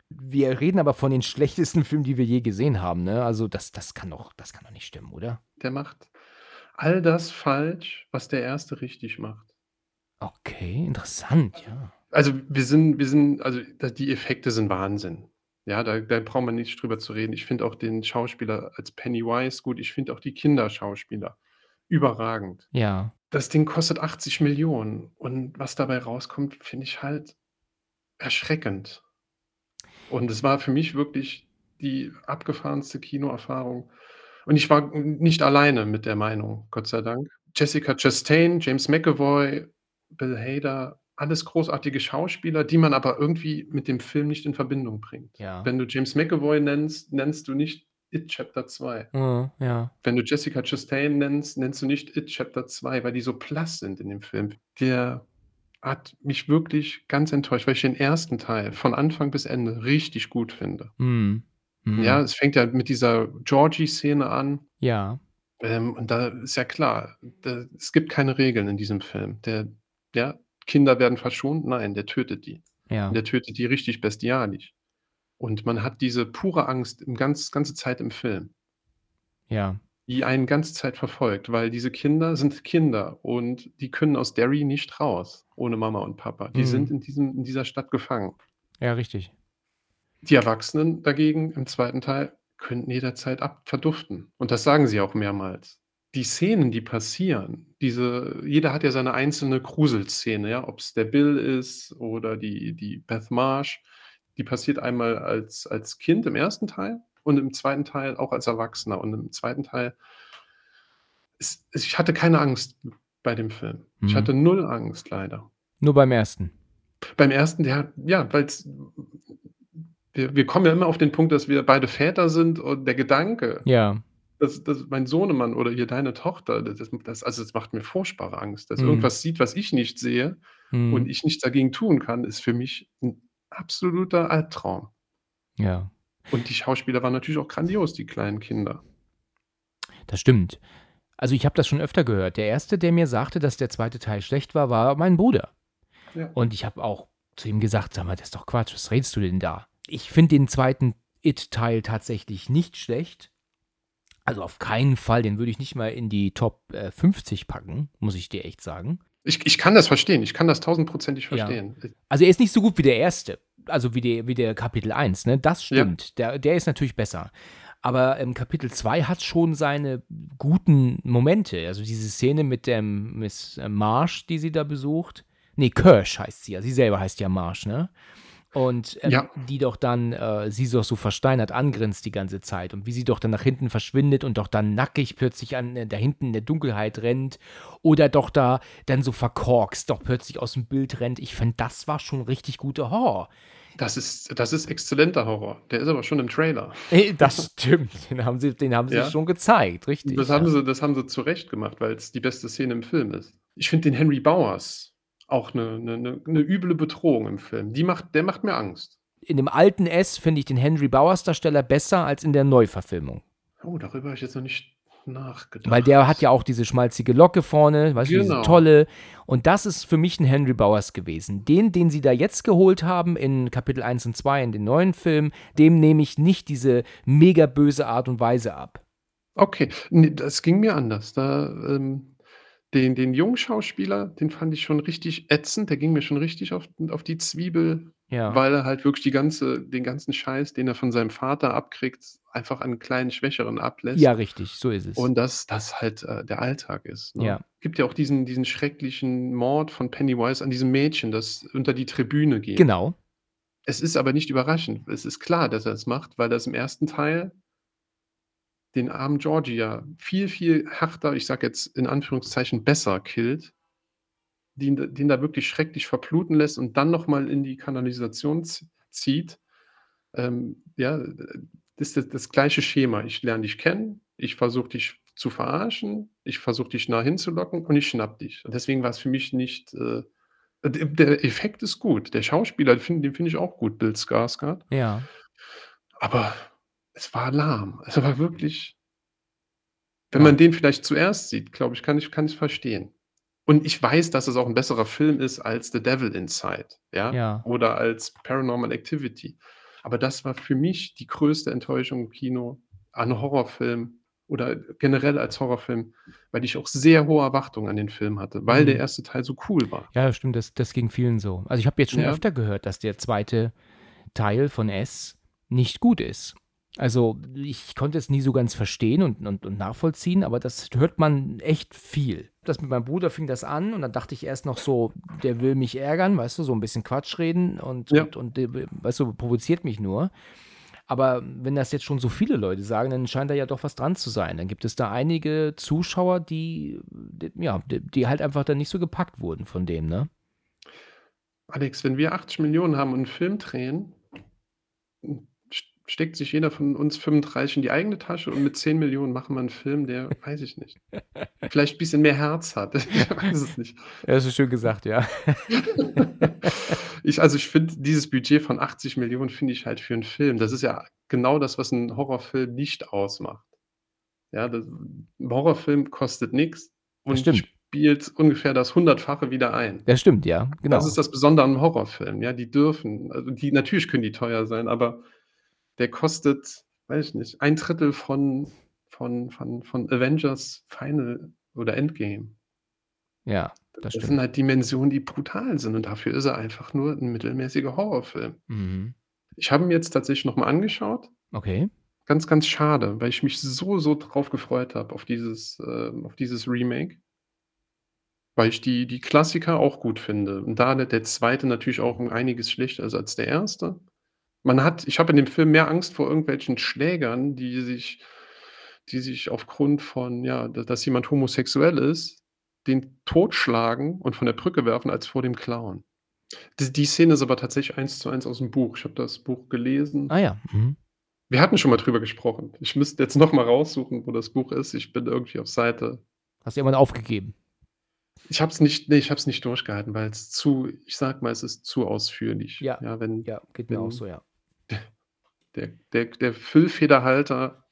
Wir reden aber von den schlechtesten Filmen, die wir je gesehen haben, ne? Also das, das kann doch, das kann doch nicht stimmen, oder? Der macht all das falsch, was der erste richtig macht. Okay, interessant, ja. Also wir sind, wir sind, also die Effekte sind Wahnsinn. Ja, da, da braucht man nicht drüber zu reden. Ich finde auch den Schauspieler als Pennywise gut. Ich finde auch die Kinderschauspieler überragend. Ja. Das Ding kostet 80 Millionen und was dabei rauskommt, finde ich halt erschreckend. Und es war für mich wirklich die abgefahrenste Kinoerfahrung. Und ich war nicht alleine mit der Meinung, Gott sei Dank. Jessica Chastain, James McAvoy, Bill Hader, alles großartige Schauspieler, die man aber irgendwie mit dem Film nicht in Verbindung bringt. Ja. Wenn du James McAvoy nennst, nennst du nicht It Chapter 2. Äh, ja. Wenn du Jessica Chastain nennst, nennst du nicht It Chapter 2, weil die so blass sind in dem Film. Der hat mich wirklich ganz enttäuscht, weil ich den ersten Teil von Anfang bis Ende richtig gut finde. Hm. Hm. Ja, es fängt ja mit dieser Georgie-Szene an. Ja. Ähm, und da ist ja klar, da, es gibt keine Regeln in diesem Film. Der, ja, Kinder werden verschont, nein, der tötet die. Ja. Der tötet die richtig bestialisch. Und man hat diese pure Angst im ganz, ganze Zeit im Film. Ja. Die einen ganze Zeit verfolgt, weil diese Kinder sind Kinder und die können aus Derry nicht raus, ohne Mama und Papa. Die Mhm. sind in, diesem, in dieser Stadt gefangen. Ja, richtig. Die Erwachsenen dagegen im zweiten Teil könnten jederzeit ab verduften. Und das sagen sie auch mehrmals. Die Szenen, die passieren, diese, jeder hat ja seine einzelne Gruselszene, ja, ob es der Bill ist oder die, die Beth Marsh, die passiert einmal als, als Kind im ersten Teil und im zweiten Teil auch als Erwachsener. Und im zweiten Teil, ist, ich hatte keine Angst bei dem Film. Ich Mhm. hatte null Angst, leider. Nur beim ersten. Beim ersten, der, ja, weil wir, wir kommen ja immer auf den Punkt, dass wir beide Väter sind und der Gedanke, Ja. dass, dass mein Sohnemann oder hier deine Tochter, das, das, also das macht mir furchtbare Angst, dass Mhm. irgendwas sieht, was ich nicht sehe Hm. und ich nichts dagegen tun kann, ist für mich ein absoluter Albtraum. Ja. Und die Schauspieler waren natürlich auch grandios, die kleinen Kinder. Das stimmt. Also ich habe das schon öfter gehört. Der erste, der mir sagte, dass der zweite Teil schlecht war, war mein Bruder. Ja. Und ich habe auch zu ihm gesagt, sag mal, das ist doch Quatsch, was redest du denn da? Ich finde den zweiten It-Teil tatsächlich nicht schlecht. Also auf keinen Fall, den würde ich nicht mal in die Top äh, 50 packen, muss ich dir echt sagen. Ich, ich kann das verstehen, ich kann das tausendprozentig Ja. verstehen. Also er ist nicht so gut wie der erste, also wie der, wie der Kapitel 1, ne? Das Ja. stimmt. Der, der ist natürlich besser. Aber ähm, Kapitel 2 hat schon seine guten Momente. Also diese Szene mit dem Miss äh, Marsh, die sie da besucht. Nee, Kirsch heißt sie ja. Sie selber heißt ja Marsh, ne? Und ähm, Ja. die doch dann, äh, sie doch so versteinert angrinst die ganze Zeit. Und wie sie doch dann nach hinten verschwindet und doch dann nackig plötzlich an, äh, da hinten in der Dunkelheit rennt. Oder doch da dann so verkorkst, doch plötzlich aus dem Bild rennt. Ich finde, das war schon richtig guter Horror. Das ist, das ist exzellenter Horror. Der ist aber schon im Trailer. Ey, Das stimmt. Den haben sie, den haben sie Ja. schon gezeigt, richtig. Das ja. haben, sie, das haben sie zu Recht gemacht, weil es die beste Szene im Film ist. Ich finde den Henry Bowers auch eine, eine, eine, üble Bedrohung im Film. Die macht, der macht mir Angst. in dem alten S finde ich den Henry Bowers Darsteller besser als in der Neuverfilmung. Oh, darüber habe ich jetzt noch nicht nachgedacht. Weil der hat ja auch diese schmalzige Locke vorne, weißt du, diese Genau. tolle. Und das ist für mich ein Henry Bowers gewesen. Den, den sie da jetzt geholt haben in Kapitel 1 und 2 in den neuen Filmen, dem nehme ich nicht diese mega böse Art und Weise ab. Okay, ne, das ging mir anders. Da, ähm, den den jungen Schauspieler, den fand ich schon richtig ätzend. Der ging mir schon richtig auf auf die Zwiebel, Ja. weil er halt wirklich die ganze den ganzen Scheiß, den er von seinem Vater abkriegt, einfach an kleinen Schwächeren ablässt. Ja, richtig, so ist es. Und dass das halt, äh, der Alltag ist, ne? Ja. Gibt ja auch diesen diesen schrecklichen Mord von Pennywise an diesem Mädchen, das unter die Tribüne geht. genau. Es ist aber nicht überraschend. Es ist klar, dass er das macht, weil das im ersten Teil den armen Georgie ja viel, viel härter, ich sage jetzt in Anführungszeichen besser killt, den den da wirklich schrecklich verbluten lässt und dann noch mal in die Kanalisation zieht. Ähm, ja, das ist das gleiche Schema. Ich lerne dich kennen, ich versuche dich zu verarschen, ich versuche dich nah hinzulocken und ich schnappe dich. Und deswegen war es für mich nicht, äh der Effekt ist gut. Der Schauspieler, find den finde ich auch gut, Bill Skarsgård. Ja. Aber es war lahm. Es war wirklich wenn man den vielleicht zuerst sieht, glaube ich, kann ich kann ich's verstehen. Und ich weiß, dass es auch 'n besserer Film ist als The Devil Inside, ja, Ja. oder als Paranormal Activity. Aber das war für mich die größte Enttäuschung im Kino an Horrorfilm oder generell als Horrorfilm, weil ich auch sehr hohe Erwartungen an den Film hatte, weil der Mhm. erste Teil so cool war. Ja, stimmt, das das ging vielen so. Also, ich habe jetzt schon Ja. öfter gehört, dass der zweite Teil von S nicht gut ist. Also, ich konnte es nie so ganz verstehen und und und nachvollziehen, aber das hört man echt viel. Das mit meinem Bruder fing das an und dann dachte ich erst noch so, der will mich ärgern, weißt du, so ein bisschen Quatsch reden und Ja. und und, äh, weißt du, provoziert mich nur. Aber wenn das jetzt schon so viele Leute sagen, dann scheint da ja doch was dran zu sein. Dann gibt es da einige Zuschauer, die die ja, die die halt einfach dann nicht so gepackt wurden von dem, ne? Alex, wenn wir 80.000.000 haben und 'n Film drehen, steckt sich jeder von uns 35 in die eigene Tasche und mit 10.000.000 machen wir 'n Film, der weiß ich nicht, vielleicht bisschen mehr Herz hat. Ich weiß es nicht. Ja, das ist schön gesagt, ja. Ich also, ich finde, dieses Budget von 80.000.000 finde ich halt für 'n Film das ist ja genau das, was 'n Horrorfilm nicht ausmacht. Ja, das 'n Horrorfilm kostet nix und stimmt. spielt ungefähr das Hundertfache wieder ein. Das stimmt, ja, genau. Das ist das Besondere an Horrorfilmen, ja, die dürfen also, die natürlich können die teuer sein, aber der kostet, weiß ich nicht, 1/3 von von von von Avengers Final oder Endgame. Ja, das Das stimmt. sind halt Dimensionen, die brutal sind und dafür ist er einfach nur 'n mittelmäßiger Horrorfilm. Mhm. Ich habe ihn jetzt tatsächlich noch mal angeschaut. Okay. Ganz, ganz schade, weil ich mich so, so drauf gefreut habe auf dieses ähm, auf dieses Remake. Weil ich die die Klassiker auch gut finde. Und da der der 2. natürlich auch um einiges schlechter ist als der 1. Man hat ich habe in dem Film mehr Angst vor irgendwelchen Schlägern, die sich die sich aufgrund von, ja, da dass jemand homosexuell ist, den totschlagen und von der Brücke werfen, als vor dem Clown. D die Szene ist aber tatsächlich 1:1 aus'm Buch. Ich habe das Buch gelesen. Ah ja, mhm. Wir hatten schon mal drüber gesprochen. Ich müsste jetzt noch mal raussuchen, wo das Buch ist. Ich bin irgendwie auf Seite Hast du irgendwann aufgegeben? Ich habe es nicht ne, ich habe es nicht durchgehalten, weil's zu ich sage mal, es ist zu ausführlich. Ja, Ja, wenn ja, geht mir auch wenn so, ja. Der der der Füllfederhalter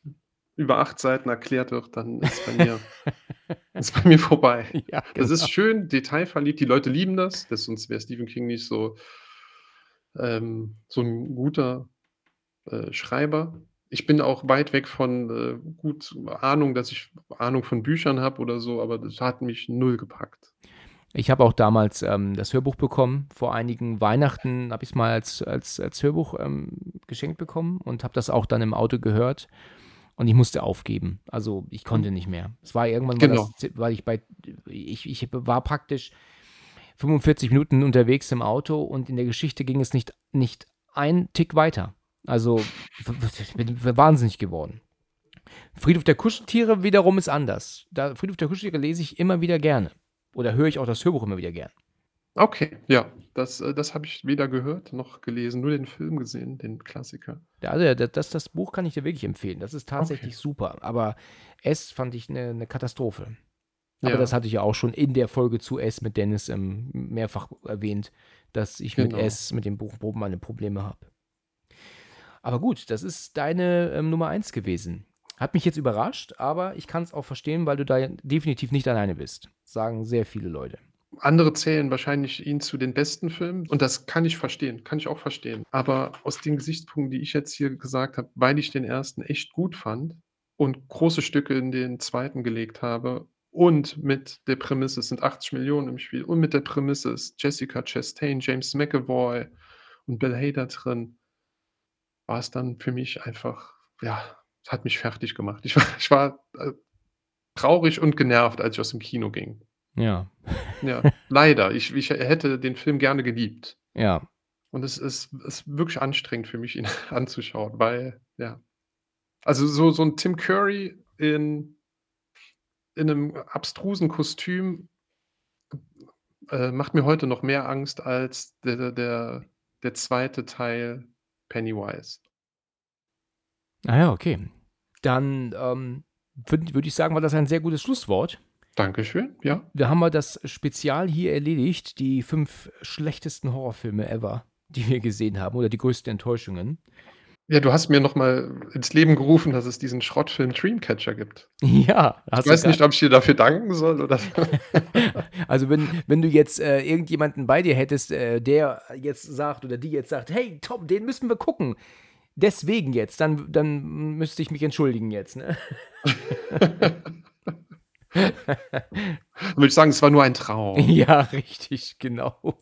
über 8 Seiten erklärt wird, dann ist bei mir ist bei mir vorbei. Ja, Es ist genau. schön detailverliebt, die Leute lieben das, das sonst wäre Stephen King nicht so ähm, so 'n guter, äh, Schreiber. Ich bin auch weit weg von, äh, gut Ahnung, dass ich Ahnung von Büchern habe oder so, aber das hat mich null gepackt. Ich habe auch damals, ähm, das Hörbuch bekommen. Vor einigen Weihnachten habe ich's mal als als als Hörbuch, ähm, geschenkt bekommen und habe das auch dann im Auto gehört und ich musste aufgeben. Also, ich konnte nicht mehr. Es war irgendwann Genau. das weil ich bei ich ich war praktisch 45 Minuten unterwegs im Auto und in der Geschichte ging es nicht nicht ein Tick weiter. Also, ich bin wahnsinnig geworden. Friedhof der Kuscheltiere wiederum ist anders. Da Friedhof der Kuscheltiere lese ich immer wieder gerne oder höre ich auch das Hörbuch immer wieder gern. Okay, ja, das äh, das habe ich weder gehört noch gelesen, nur den Film gesehen, den Klassiker. Ja, also, da das das Buch kann ich dir wirklich empfehlen. Das ist Okay. tatsächlich super, aber S fand ich 'ne 'ne Katastrophe. Aber Ja. das hatte ich ja auch schon in der Folge zu S mit Dennis, ähm, mehrfach erwähnt, dass ich mit Genau. S, mit dem Buch meine Probleme habe. Aber gut, das ist deine, ähm, Nummer 1 gewesen. Hat mich jetzt überrascht, aber ich kann es auch verstehen, weil du da definitiv nicht alleine bist. Sagen sehr viele Leute. Andere zählen wahrscheinlich ihn zu den besten Filmen und das kann ich verstehen, kann ich auch verstehen. Aber aus den Gesichtspunkten, die ich jetzt hier gesagt habe, weil ich den ersten echt gut fand und große Stücke in den zweiten gelegt habe und mit der Prämisse, es sind 80 Millionen im Spiel und mit der Prämisse ist Jessica Chastain, James McAvoy und Bill Hader drin, war es dann für mich einfach, ja, hat mich fertig gemacht. Ich war ich war, äh, traurig und genervt, als ich aus dem Kino ging. Ja. Ja, leider. Ich ich hätte den Film gerne geliebt. Ja. Und es ist ist wirklich anstrengend für mich, ihn anzuschauen, weil ja. Also, so so 'n Tim Curry in in 'nem abstrusen Kostüm, äh, macht mir heute noch mehr Angst als der der der zweite Teil Pennywise. Ah ja, okay. Dann, ähm, würde würde ich sagen, war das ein sehr gutes Schlusswort. Dankeschön, ja. Da haben wir das Spezial hier erledigt, die 5 schlechtesten Horrorfilme ever, die wir gesehen haben oder die größten Enttäuschungen. Ja, du hast mir noch mal ins Leben gerufen, dass es diesen Schrottfilm Dreamcatcher gibt. Ja, Ich weiß nicht, ob ich dir dafür danken soll oder Also, wenn wenn du jetzt, äh, irgendjemanden bei dir hättest, äh, der jetzt sagt oder die jetzt sagt: „Hey, Tom, den müssen wir gucken. Deswegen jetzt“, dann dann müsste ich mich entschuldigen jetzt, ne? Dann würde ich sagen, es war nur ein Traum. Ja, richtig, genau.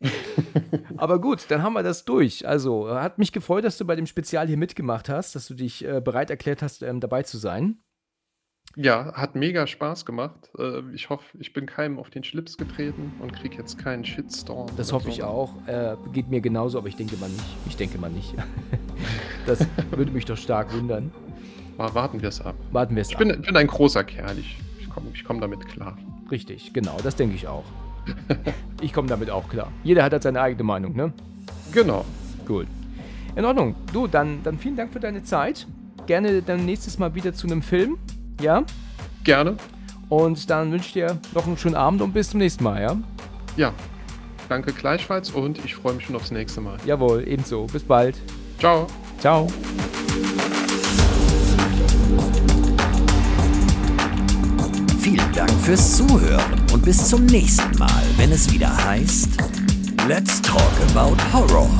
Aber gut, dann haben wir das durch. Also, hat mich gefreut, dass du bei dem Spezial hier mitgemacht hast, dass du dich, äh, bereit erklärt hast, ähm, dabei zu sein. Ja, hat mega Spaß gemacht. Äh, ich hoffe, ich bin keinem auf den Schlips getreten und kriege jetzt keinen Shitstorm Das hoffe ich so. auch. Äh, geht mir genauso, aber ich denke mal nicht. Ich denke mal nicht. Das würde mich doch stark wundern. Wa warten wir's ab. Warten wir es Ich ab. bin bin ein großer Kerl. Ich ich komme ich komme damit klar. Richtig, genau, das denke ich auch. Ich komme damit auch klar. Jeder hat halt seine eigene Meinung, ne? Genau. Gut. In Ordnung. Du, dann dann vielen Dank für deine Zeit. Gerne dann nächstes Mal wieder zu 'nem Film, ja? Gerne. Und dann wünsche ich dir noch 'n schönen Abend und bis zum nächsten Mal, ja? Ja. Danke gleichfalls und ich freue mich schon aufs nächste Mal. Jawohl, ebenso. Bis bald. Tschau. Tschau. Vielen Dank fürs Zuhören und bis zum nächsten Mal, wenn es wieder heißt Let's Talk About Horror.